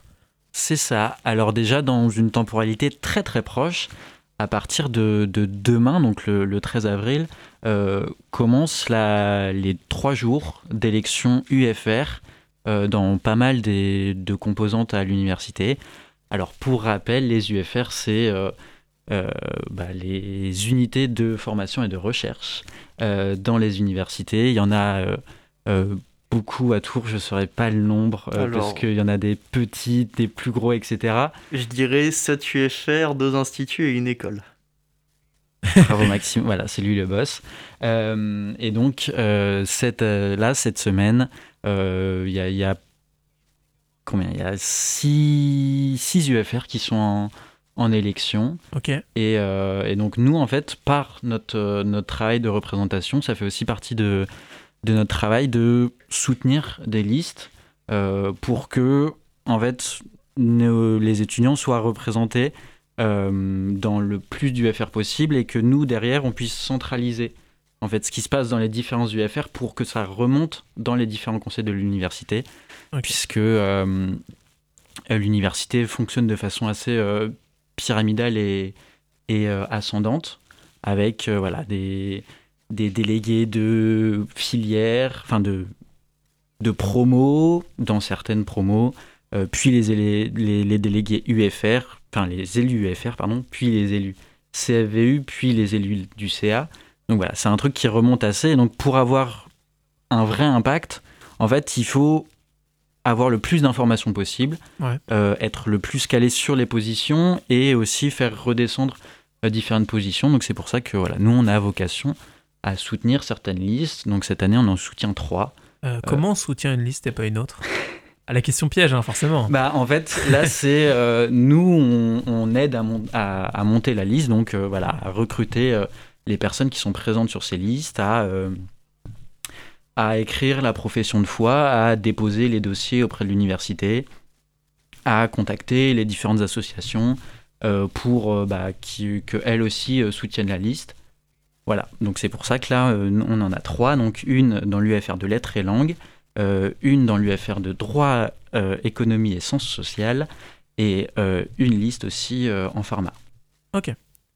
C'est ça. Alors déjà, dans une temporalité très très proche, à partir de, de demain, donc le, le 13 avril, commencent les trois jours d'élection UFR euh, dans pas mal des, de composantes à l'université. Alors pour rappel, les UFR, c'est euh, euh, bah, les unités de formation et de recherche dans les universités. Il y en a beaucoup à Tours, je ne saurais pas le nombre, parce qu'il y en a des petits, des plus gros, etc. Je dirais 7 UFR, 2 instituts et une école. Bravo Maxime, voilà, c'est lui le boss. Et donc, cette, là, cette semaine, il y, a, il y a combien? Il y a 6 UFR qui sont en, en élection. Et, euh, et donc, nous, en fait, par notre, euh, notre travail de représentation, ça fait aussi partie de, de notre travail de soutenir des listes euh, pour que, en fait, nos- les étudiants soient représentés euh, dans le plus d'UFR possible et que nous, derrière, on puisse centraliser en fait ce qui se passe dans les différents UFR pour que ça remonte dans les différents conseils de l'université, puisque euh, l'université fonctionne de façon assez euh, pyramidale et, et euh, ascendante, avec voilà, des, des délégués de filières, enfin de, de promos, dans certaines promos, puis les, élé- les, les délégués UFR, enfin les élus UFR, pardon, puis les élus CFVU, puis les élus du CA. Donc voilà, c'est un truc qui remonte assez. Et donc pour avoir un vrai impact, en fait, il faut avoir le plus d'informations possible, Ouais. euh, être le plus calé sur les positions et aussi faire redescendre euh, différentes positions. Donc c'est pour ça que voilà, nous on a vocation à soutenir certaines listes. Donc cette année on en soutient trois. Euh, comment on soutient une liste et pas une autre? À la question piège, hein, forcément. Bah en fait là c'est euh, nous on, on aide à, mon- à- à monter la liste, donc euh, voilà, à recruter les personnes qui sont présentes sur ces listes, à euh, à écrire la profession de foi, à déposer les dossiers auprès de l'université, à contacter les différentes associations euh, pour euh, bah, qui, que elles aussi soutiennent la liste. Voilà, donc c'est pour ça que là on en a trois, donc une dans l'UFR de lettres et langues, une dans l'UFR de droit, économie et sciences sociales, et une liste aussi en pharma.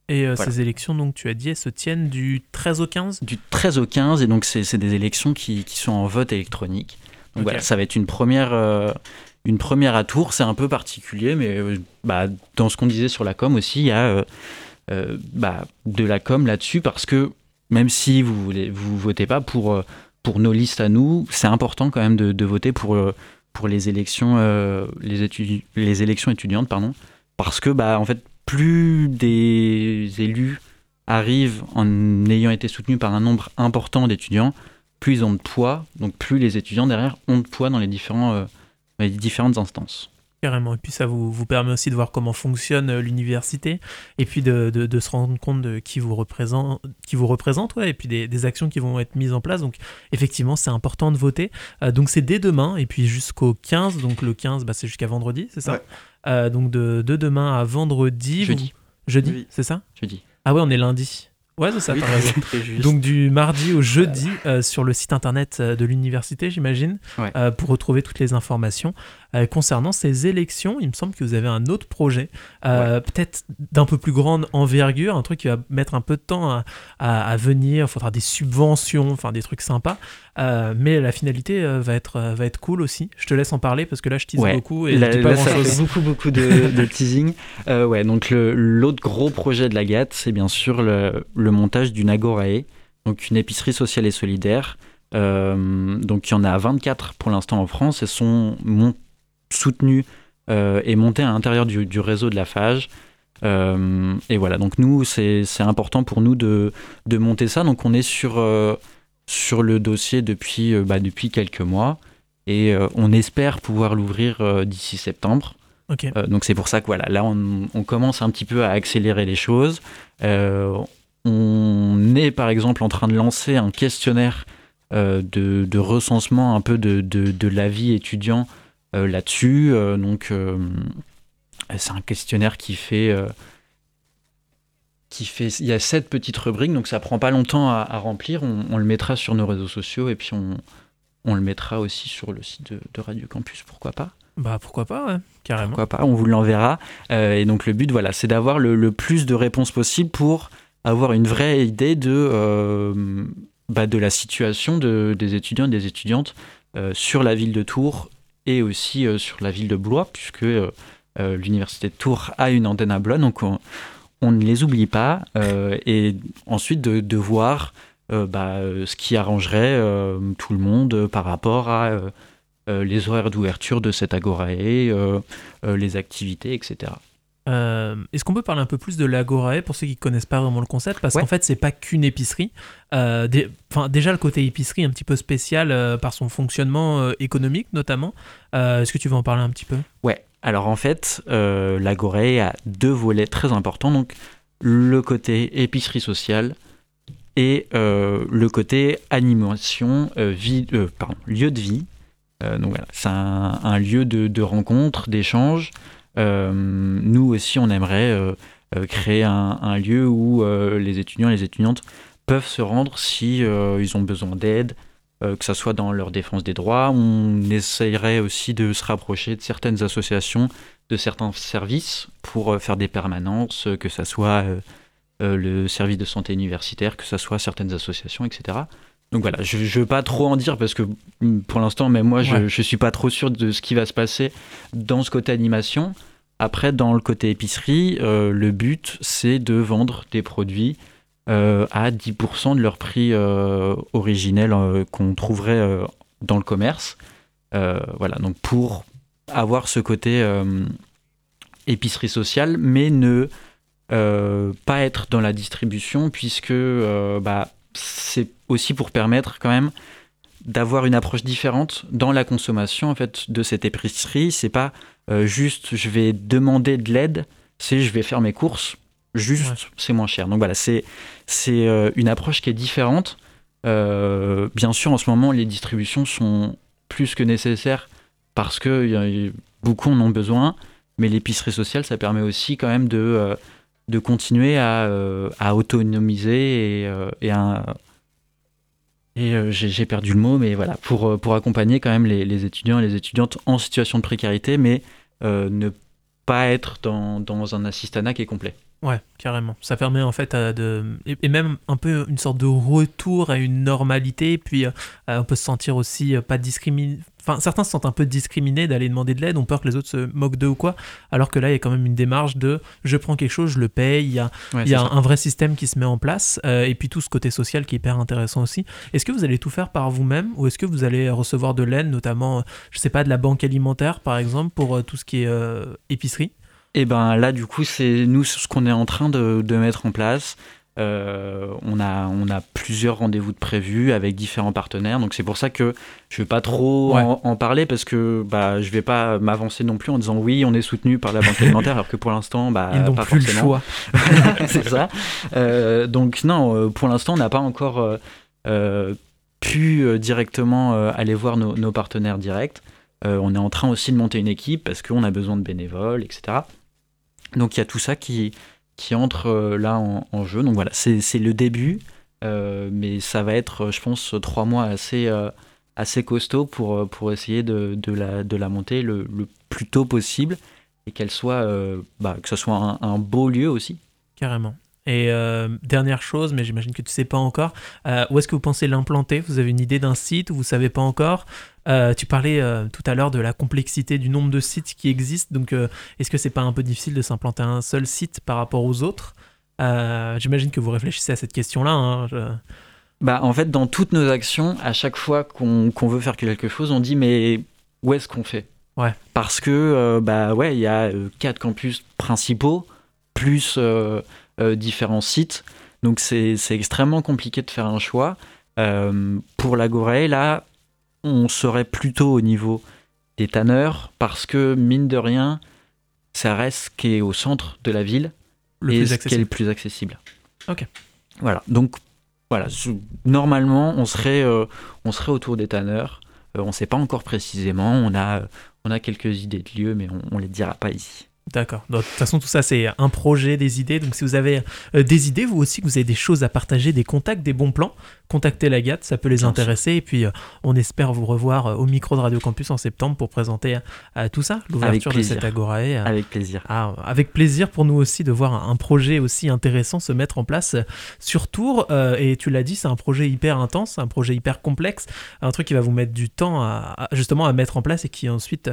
Et euh, Voilà. ces élections, donc tu as dit, elles se tiennent du 13 au 15 Du 13 au 15, et donc c'est des élections qui, qui sont en vote électronique. Donc voilà, ça va être une première, euh, une première à tour, c'est un peu particulier, mais euh, bah, dans ce qu'on disait sur la com aussi, il y a euh, bah, de la com là-dessus, parce que même si vous voulez, vous votez pas pour, pour nos listes à nous, c'est important quand même de, de voter pour, pour les élections, les élections étudiantes, pardon, parce que bah, en fait, plus des élus arrivent en ayant été soutenus par un nombre important d'étudiants, plus ils ont de poids, donc plus les étudiants derrière ont de poids dans les, différents, euh, dans les différentes instances. Carrément. Et puis ça vous, vous permet aussi de voir comment fonctionne euh, l'université et puis de, de- de se rendre compte de qui vous représente, qui vous représente ouais, et puis des, des actions qui vont être mises en place. Donc effectivement, c'est important de voter. Euh, donc c'est dès demain et puis jusqu'au 15. Donc le 15, bah, c'est jusqu'à vendredi, c'est ça? Ouais. Euh, Donc de, de demain à vendredi. vous- Jeudi, Jeudi, Oui. c'est ça? Je dis. Ah ouais, on est lundi. Ouais, c'est ça, Oui, t'as raison. très juste. Donc du mardi au jeudi euh, sur le site internet euh, de l'université, j'imagine, Ouais. euh, pour retrouver toutes les informations Euh, concernant ces élections. Il me semble que vous avez un autre projet, euh, peut-être d'un peu plus grande envergure, un truc qui va mettre un peu de temps à, à- à venir. Il faudra des subventions, enfin des trucs sympas. Euh, mais la finalité va être va être cool aussi. Je te laisse en parler parce que là je tease Ouais. beaucoup et Là, je dis pas là, grand ça chose. fait beaucoup, beaucoup de, de teasing. Ouais, donc l'autre gros projet de la GAT, c'est bien sûr le, le montage d'une Agorae, donc une épicerie sociale et solidaire. Euh, donc il y en a 24 pour l'instant en France et sont mon- soutenues euh, et montées à l'intérieur du, du réseau de la FAGE. Euh, et voilà, donc nous, c'est important pour nous de, de monter ça. Donc on est sur, euh, sur le dossier depuis, bah, depuis quelques mois et on espère pouvoir l'ouvrir d'ici septembre. Ok. Euh, donc c'est pour ça que voilà, là on, on commence un petit peu à accélérer les choses. Euh, on est par exemple en train de lancer un questionnaire euh, de, de recensement un peu de, de, de la vie étudiant là-dessus. Euh, donc euh, c'est un questionnaire qui fait... euh, qui fait, il y a sept petites rubriques, donc ça prend pas longtemps à, à remplir. On, on le mettra sur nos réseaux sociaux et puis on, on le mettra aussi sur le site de, de Radio Campus, pourquoi pas. Bah pourquoi pas, ouais, carrément. Pourquoi pas, on vous l'enverra. Euh, et donc le but, voilà, c'est d'avoir le, le plus de réponses possible pour avoir une vraie idée de, euh, bah, de la situation de- des étudiants et des étudiantes euh, sur la ville de Tours et aussi euh, sur la ville de Blois, puisque euh, euh, l'université de Tours a une antenne à Blois, donc on, ne les oublie pas. et ensuite de, voir bah, ce qui arrangerait tout le monde par rapport à les horaires d'ouverture de cet agorae, les activités, etc. Euh, Est-ce qu'on peut parler un peu plus de l'Agorae pour ceux qui connaissent pas vraiment le concept? Parce Ouais. qu'en fait, c'est pas qu'une épicerie. Euh, déjà, le côté épicerie un petit peu spécial euh, par son fonctionnement euh, économique notamment. Est-ce que tu veux en parler un petit peu? Ouais, alors en fait, l'Agorae a deux volets très importants. Donc, le côté épicerie sociale et le côté animation, vie, pardon, lieu de vie. Donc voilà, c'est un, un lieu de, de rencontre, d'échange. Euh, nous aussi, on aimerait euh, euh, créer un, lieu où les étudiants et les étudiantes peuvent se rendre si ils ont besoin d'aide, que ce soit dans leur défense des droits. On essayerait aussi de se rapprocher de certaines associations, de certains services pour faire des permanences, que ce soit le service de santé universitaire, que ce soit certaines associations, etc. Donc voilà, je ne veux pas trop en dire parce que mm, pour l'instant, même moi, je Ouais. ne suis pas trop sûr de ce qui va se passer dans ce côté animation. Après, dans le côté épicerie, euh, le but, c'est de vendre des produits euh, à 10% de leur prix euh, originel qu'on trouverait dans le commerce. Voilà, donc pour avoir ce côté épicerie sociale, mais ne pas être dans la distribution, puisque bah, c'est aussi pour permettre quand même d'avoir une approche différente dans la consommation en fait de cette épicerie. C'est pas euh, juste je vais demander de l'aide, c'est je vais faire mes courses. Juste, Ouais. c'est moins cher. Donc voilà, c'est c'est euh, une approche qui est différente. Euh, bien sûr, en ce moment, les distributions sont plus que nécessaires parce que y a- beaucoup en ont besoin. Mais l'épicerie sociale, ça permet aussi quand même de, de continuer à, euh, à autonomiser et, euh, et euh, j'ai perdu le mot, mais voilà, pour, euh, pour accompagner quand même les, étudiants et les étudiantes en situation de précarité, mais ne pas être dans, dans un assistanat qui est complet. Ouais, carrément. Ça permet en fait de. Et, même un peu une sorte de retour à une normalité. Puis on peut se sentir aussi pas discriminé. Enfin, certains se sentent un peu discriminés d'aller demander de l'aide, ont peur que les autres se moquent d'eux ou quoi. Alors que là, il y a quand même une démarche de je prends quelque chose, je le paye. Il y a, Ouais, il y a c'est un, vrai système qui se met en place. euh, et puis tout ce côté social qui est hyper intéressant aussi. Est-ce que vous allez tout faire par vous-même ou est-ce que vous allez recevoir de l'aide, notamment, euh, je sais pas, de la banque alimentaire par exemple, pour euh, tout ce qui est euh, épicerie? Et ben là, du coup, c'est nous ce qu'on est en train de, de mettre en place. Euh, on, a, on a plusieurs rendez-vous de prévus avec différents partenaires. Donc c'est pour ça que je ne vais pas trop Ouais. en, en parler parce que bah, je ne vais pas m'avancer non plus en disant oui, on est soutenu par la banque alimentaire alors que pour l'instant, bah, Ils n'ont plus le choix. c'est ça. Euh, donc non, euh, pour l'instant, on n'a pas encore euh, pu directement aller voir nos, nos partenaires directs. On est en train aussi de monter une équipe parce qu'on a besoin de bénévoles, etc. Donc il y a tout ça qui, qui entre euh, là en, jeu. Donc voilà, c'est le début, euh, mais ça va être, euh, je pense, trois mois assez, assez costauds pour, pour essayer de, de, la, de la monter le, le plus tôt possible et qu'elle soit, bah, que ce soit un, beau lieu aussi. Carrément. Et dernière chose, mais j'imagine que tu sais pas encore, où est-ce que vous pensez l'implanter? Vous avez une idée d'un site ou vous savez pas encore? Euh, Tu parlais euh, tout à l'heure de la complexité du nombre de sites qui existent, donc euh, est-ce que c'est pas un peu difficile de s'implanter à un seul site par rapport aux autres? J'imagine que vous réfléchissez à cette question-là. hein, je- Bah, en fait, dans toutes nos actions, à chaque fois qu'on veut faire quelque chose, on dit mais où est-ce qu'on fait? Ouais. Parce que bah ouais, il y a quatre campus principaux. plus différents sites. Donc c'est extrêmement compliqué de faire un choix. Euh, pour l'Agoré, là, on serait plutôt au niveau des tanneurs parce que, mine de rien, ça reste ce qui est au centre de la ville Le et plus ce qui est le plus accessible. Ok. Voilà. Donc, voilà. Normalement, on serait, euh, on serait autour des tanneurs. Euh, on ne sait pas encore précisément. On a, on a quelques idées de lieux, mais on ne les dira pas ici. D'accord. De toute façon, tout ça, c'est un projet, des idées. Donc, si vous avez euh, des idées, vous aussi, que vous avez des choses à partager, des contacts, des bons plans, contactez la GAT, ça peut les intéresser. Et puis, euh, on espère vous revoir euh, au micro de Radio Campus en septembre pour présenter tout ça, l'ouverture de cette Agorae. Avec plaisir. Ah, avec plaisir pour nous aussi de voir un, un projet aussi intéressant se mettre en place sur Tours. Et tu l'as dit, c'est un projet hyper intense, un projet hyper complexe, un truc qui va vous mettre du temps à, à- justement à mettre en place et qui ensuite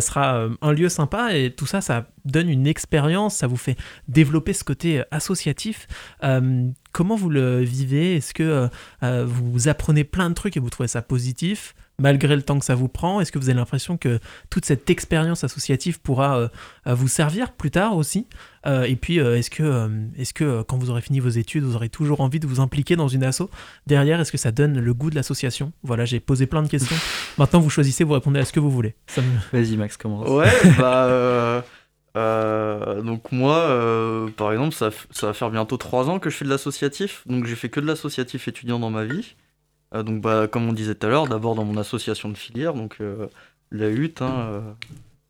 sera un lieu sympa. Et tout ça, ça donne une expérience, ça vous fait développer ce côté euh, associatif. Euh, comment vous le vivez? Est-ce que euh, vous apprenez plein de trucs et vous trouvez ça positif malgré le temps que ça vous prend? Est-ce que vous avez l'impression que toute cette expérience associative pourra vous servir plus tard aussi? Euh, Et puis, euh, est-ce que, euh, est-ce que euh, quand vous aurez fini vos études, vous aurez toujours envie de vous impliquer dans une asso? Derrière, est-ce que ça donne le goût de l'association? Voilà, j'ai posé plein de questions. Maintenant, vous choisissez, vous répondez à ce que vous voulez. Me- Vas-y, Max, commence. Ouais, bah. euh, euh, donc, moi, euh, par exemple, ça, va faire bientôt trois ans que je fais de l'associatif. Donc, j'ai fait que de l'associatif étudiant dans ma vie. Euh, donc, bah, comme on disait tout à l'heure, d'abord dans mon association de filière, donc la HUT. hein,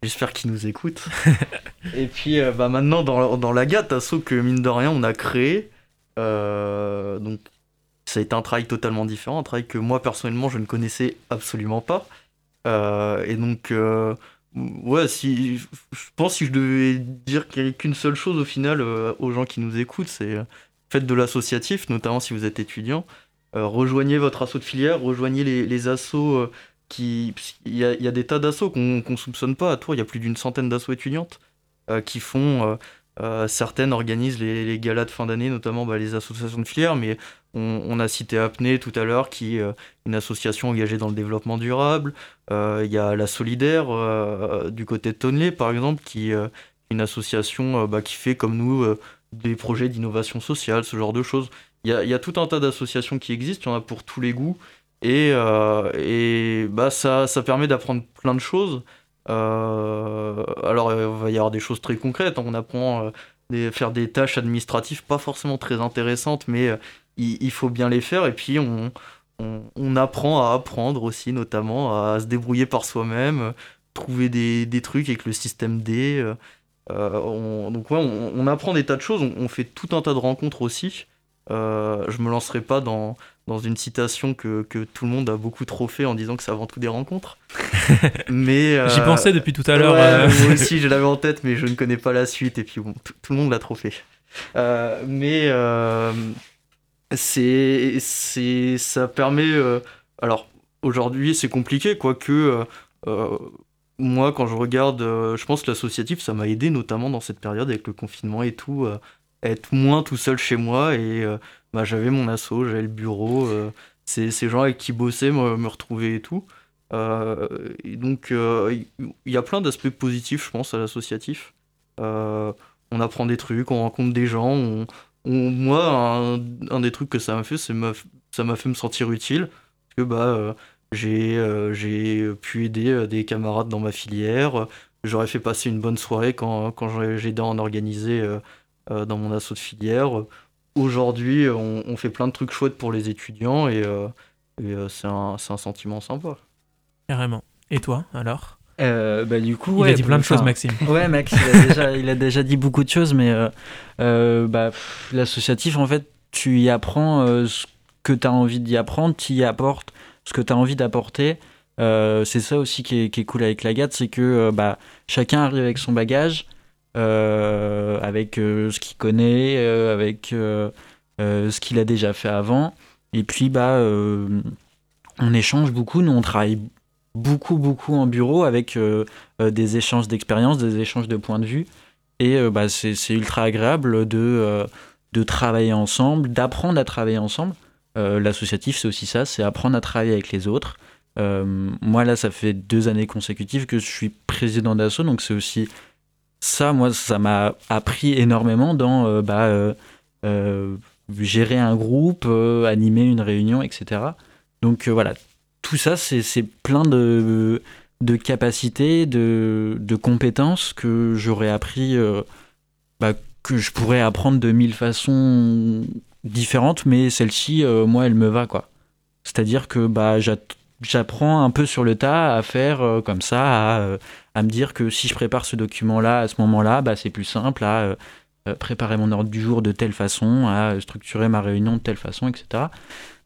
J'espère qu'ils nous écoutent. Et puis, bah, maintenant, dans, dans la GAT, asso que mine de rien, on a créé. donc, ça a été un travail totalement différent, un travail que moi, personnellement, je ne connaissais absolument pas. Et donc. Ouais, si je pense que si je devais dire qu'une seule chose au final euh, aux gens qui nous écoutent, c'est euh, faites de l'associatif, notamment si vous êtes étudiant. Euh, rejoignez votre asso de filière, rejoignez les, les qui. qu'il y a, il y a des tas d'assos qu'on qu'on soupçonne pas. À il y a plus d'une centaine d'assos étudiantes qui font. certaines organisent les, les galas de fin d'année, notamment bah, les associations de filière, mais on, a cité Apnée tout à l'heure, qui est euh, une association engagée dans le développement durable. Euh, Il y a la Solidaire euh, du côté de Tonley, par exemple, qui est une association bah, qui fait comme nous des projets d'innovation sociale, ce genre de choses. Il y a, tout un tas d'associations qui existent, il y en a pour tous les goûts. Et, et bah, ça, ça permet d'apprendre plein de choses. Alors, il va y avoir des choses très concrètes. On apprend des, faire des tâches administratives pas forcément très intéressantes, mais il, il faut bien les faire. Et puis, on, on, on apprend à apprendre aussi, notamment à se débrouiller par soi-même, trouver des, des trucs avec le système D. euh, on- donc ouais, on, on apprend des tas de choses, on, fait tout un tas de rencontres aussi. Euh, je me lancerai pas dans, dans une citation que, que tout le monde a beaucoup trop fait en disant que c'est avant tout des rencontres. mais euh, J'y pensais depuis tout à l'heure. ouais, euh, moi aussi, je l'avais en tête, mais je ne connais pas la suite. Et puis bon, tout, tout le monde l'a trop fait. Mais c'est, c'est, ça permet. euh, alors aujourd'hui, c'est compliqué, quoique. euh, euh, moi, quand je regarde, euh, je pense que l'associatif, ça m'a aidé, notamment dans cette période avec le confinement et tout, à être moins tout seul chez moi. Et bah, j'avais mon asso, j'avais le bureau. c'est ces gens avec qui bossaient me, me retrouvaient et tout. Et donc, il y a plein d'aspects positifs, je pense, à l'associatif. On apprend des trucs, on rencontre des gens. On- moi, un, des trucs que ça m'a fait, c'est ça m'a fait me sentir utile. Parce que bah, euh, j'ai euh, j'ai pu aider euh, des camarades dans ma filière. J'aurais fait passer une bonne soirée quand, quand j'ai aidé à en organiser dans mon assaut de filière. Aujourd'hui, on, fait plein de trucs chouettes pour les étudiants et, c'est un, un sentiment sympa. Carrément. Et toi, alors? Euh, bah, du coup, Il ouais, a dit plein de choses, Maxime. Ouais, Max, il a déjà, il a déjà dit beaucoup de choses, mais euh, euh, bah, l'associatif, en fait, tu y apprends ce que tu as envie d'y apprendre, tu y apportes ce que tu as envie d'apporter. C'est ça aussi qui est, qui est cool avec la GAT, c'est que bah, chacun arrive avec son bagage, avec ce qu'il connaît, avec ce qu'il a déjà fait avant. Et puis, bah, on échange beaucoup. Nous, on travaille beaucoup, beaucoup en bureau avec euh, euh, des échanges d'expériences, des échanges de points de vue. Et euh, bah, c'est ultra agréable de, de travailler ensemble, d'apprendre à travailler ensemble. L'associatif, c'est aussi ça, c'est apprendre à travailler avec les autres. Moi, là, ça fait deux années consécutives que je suis président d'ASSO, donc c'est aussi ça, moi, ça m'a appris énormément dans bah, gérer un groupe, animer une réunion, etc. Donc voilà, tout ça, c'est plein de, de capacités, de, de, compétences que j'aurais appris, bah, que je pourrais apprendre de mille façons différentes, mais celle-ci, moi, elle me va, quoi. C'est-à-dire que bah, j'apprends un peu sur le tas à faire euh, comme ça, à, euh, à, me dire que si je prépare ce document-là à ce moment-là, bah, c'est plus simple à euh, préparer mon ordre du jour de telle façon, à structurer ma réunion de telle façon, etc.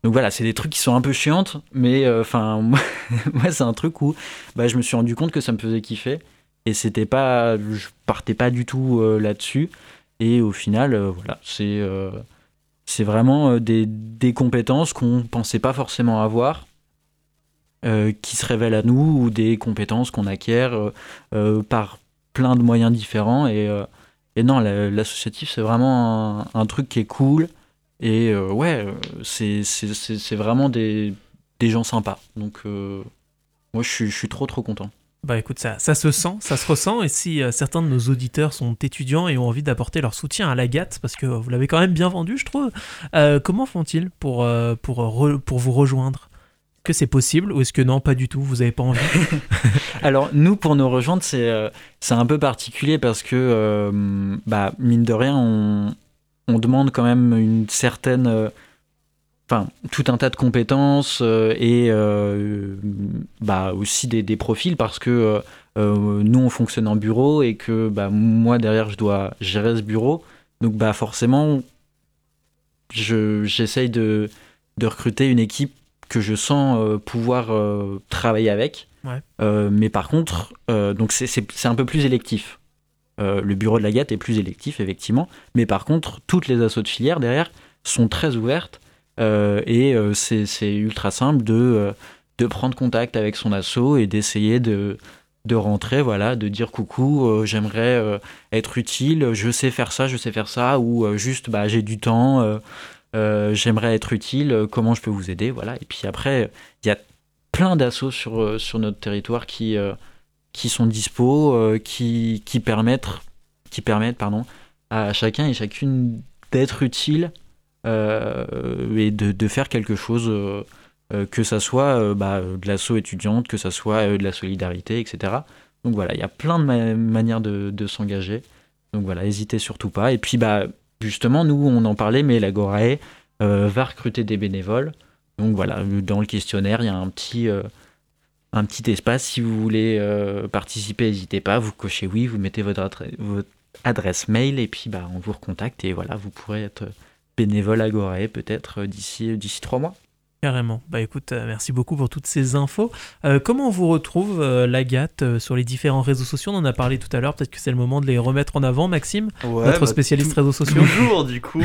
Donc voilà, c'est des trucs qui sont un peu chiantes, mais enfin moi, c'est un truc où bah, je me suis rendu compte que ça me faisait kiffer et c'était pas, je partais pas du tout là-dessus. Et au final, voilà, c'est c'est vraiment euh, des, des compétences qu'on pensait pas forcément avoir, euh, qui se révèlent à nous, ou des compétences qu'on acquiert euh, par plein de moyens différents. Et, et non, l'associatif, c'est vraiment un, truc qui est cool. Et ouais, c'est vraiment des, des, gens sympas. Donc, moi, je suis, je suis trop, trop content. Bah écoute, ça, ça se sent, ça se ressent, et si euh, certains de nos auditeurs sont étudiants et ont envie d'apporter leur soutien à la GAT, parce que vous l'avez quand même bien vendu, je trouve, euh, comment font-ils pour, euh, pour, pour vous rejoindre? Est-ce que c'est possible ou est-ce que non, pas du tout, vous n'avez pas envie? Alors nous, pour nous rejoindre, c'est c'est un peu particulier parce que, bah, mine de rien, on, on demande quand même une certaine enfin tout un tas de compétences euh, et euh, bah aussi des, des, profils parce que euh, nous on fonctionne en bureau et que bah, moi derrière je dois gérer ce bureau. Donc bah forcément j'essaye de, de, recruter une équipe que je sens pouvoir travailler avec. Mais par contre donc c'est un peu plus électif le bureau de la GAT est plus électif effectivement mais par contre toutes les assauts de filière derrière sont très ouvertes euh, et euh, c'est ultra simple de, euh, prendre contact avec son asso et d'essayer de, de rentrer, voilà, de dire coucou, j'aimerais être utile, je sais faire ça, je sais faire ça, ou juste bah, j'ai du temps, j'aimerais être utile, comment je peux vous aider, voilà. Et puis après, il y a plein d'assauts sur, sur notre territoire qui, qui sont dispo, qui, qui permettent, qui permettent pardon, à chacun et chacune d'être utile euh, et de, faire quelque chose, euh, euh, que ça soit bah, de l'assaut étudiante, que ça soit de la solidarité, etc. Donc voilà, il y a plein de manières de, s'engager. Donc voilà, n'hésitez surtout pas. Et puis bah justement, nous on en parlait, mais la Gorae va recruter des bénévoles. Donc voilà, dans le questionnaire, il y a un petit, un petit espace. Si vous voulez participer, n'hésitez pas. Vous cochez oui, vous mettez votre, votre, adresse mail et puis bah, on vous recontacte et voilà, vous pourrez être bénévole agoré peut-être euh, d'ici euh, d'ici trois mois. Carrément. Bah écoute, euh, merci beaucoup pour toutes ces infos. comment on vous retrouve, l'Agathe, sur les différents réseaux sociaux? On en a parlé tout à l'heure, peut-être que c'est le moment de les remettre en avant, Maxime, notre bah, spécialiste réseaux sociaux. Toujours, du coup.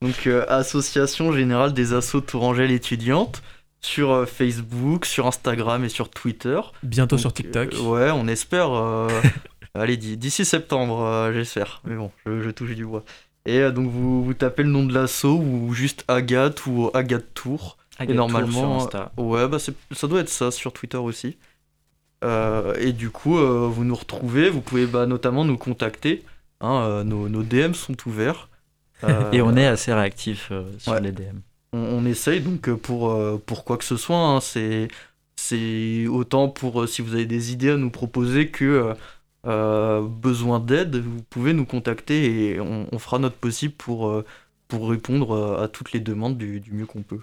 donc, Association Générale des Assos Tourangelle Étudiantes, sur Facebook, sur Instagram et sur Twitter. Bientôt sur TikTok. ouais, on espère. allez, d'ici septembre, j'espère. Mais bon, je, je touche du bois. Et euh, donc vous, vous tapez le nom de l'assaut ou juste Agathe ou Agathe Tour. Agathe et normalement, Tour sur ouais, bah ça doit être ça sur Twitter aussi. Euh, et du coup, euh, vous nous retrouvez, vous pouvez bah, notamment nous contacter. Hein, nos, nos, DM sont ouverts. et on est assez réactif sur les DM. On, essaye donc pour, pour quoi que ce soit. Hein, c'est autant pour si vous avez des idées à nous proposer que euh, besoin d'aide, vous pouvez nous contacter et on, fera notre possible pour, euh, pour répondre euh, à toutes les demandes du, mieux qu'on peut.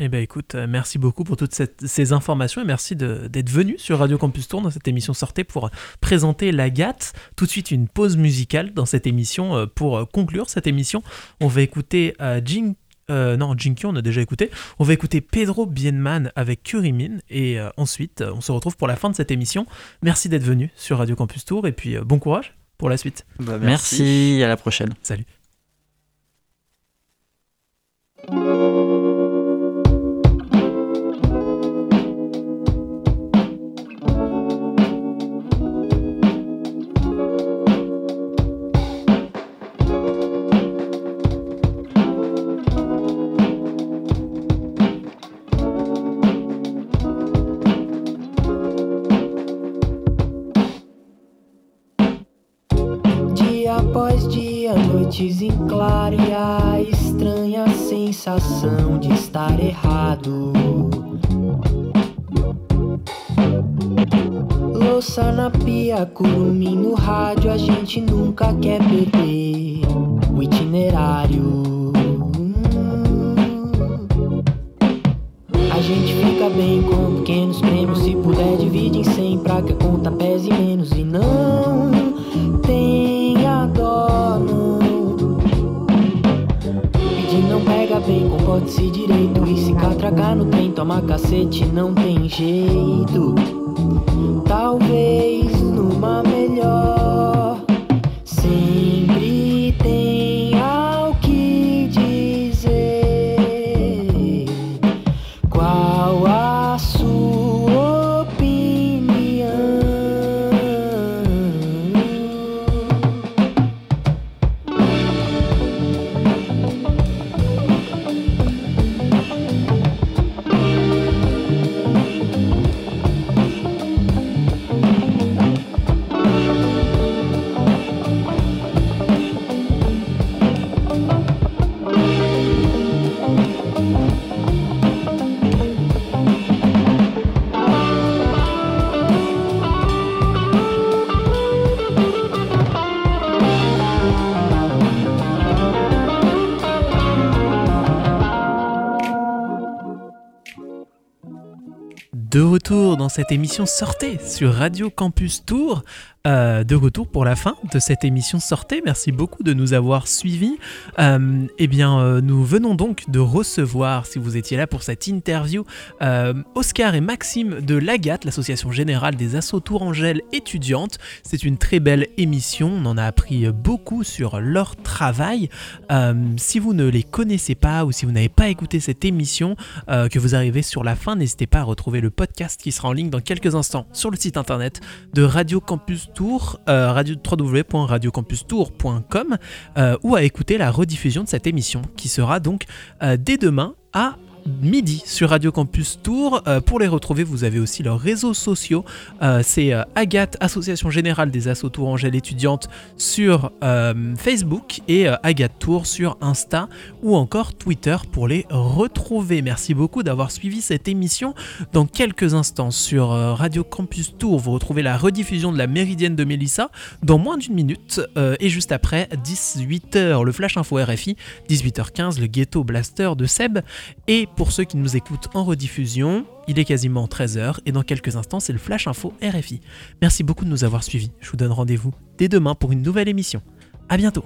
Eh bien écoute, merci beaucoup pour toutes ces informations et merci d'être venu sur Radio Campus Tour dans cette émission Sortez pour présenter la GAT. Tout de suite une pause musicale dans cette émission pour conclure cette émission. On va écouter Jing euh, non, Jinky, on a déjà écouté. On va écouter Pedro Bienman avec Curimin. Et euh, ensuite, on se retrouve pour la fin de cette émission. Merci d'être venu sur Radio Campus Tour. Et puis, euh, bon courage pour la suite. Bah, merci, à la prochaine. Salut. De retour dans cette émission Sortez sur Radio Campus Tour. Euh, de retour pour la fin de cette émission Sortez. Merci beaucoup de nous avoir suivis. Euh, eh bien, euh, nous venons donc de recevoir, si vous étiez là pour cette interview, Oscar et Maxime de l'AGAT, l'Association Générale des Assos Tourangelles étudiantes. C'est une très belle émission. On en a appris beaucoup sur leur travail. Si vous ne les connaissez pas ou si vous n'avez pas écouté cette émission, que vous arrivez sur la fin, n'hésitez pas à retrouver le podcast qui sera en ligne dans quelques instants sur le site internet de Radio Campus Tour, euh, radio, www.radiocampustour.com, euh, ou à écouter la rediffusion de cette émission qui sera donc euh, dès demain à midi sur Radio Campus Tour. Euh, pour les retrouver, vous avez aussi leurs réseaux sociaux. Euh, c'est euh, Agathe, Association Générale des Assos Tourangelles étudiantes sur euh, Facebook et Agathe Tour sur Insta ou encore Twitter pour les retrouver. Merci beaucoup d'avoir suivi cette émission. Dans quelques instants sur Radio Campus Tour, vous retrouvez la rediffusion de la Méridienne de Mélissa dans moins d'une minute et juste après 18h le Flash Info RFI, 18h15 le Ghetto Blaster de Seb et pour ceux qui nous écoutent en rediffusion, il est quasiment 13h et dans quelques instants c'est le Flash Info RFI. Merci beaucoup de nous avoir suivis. Je vous donne rendez-vous dès demain pour une nouvelle émission. A bientôt.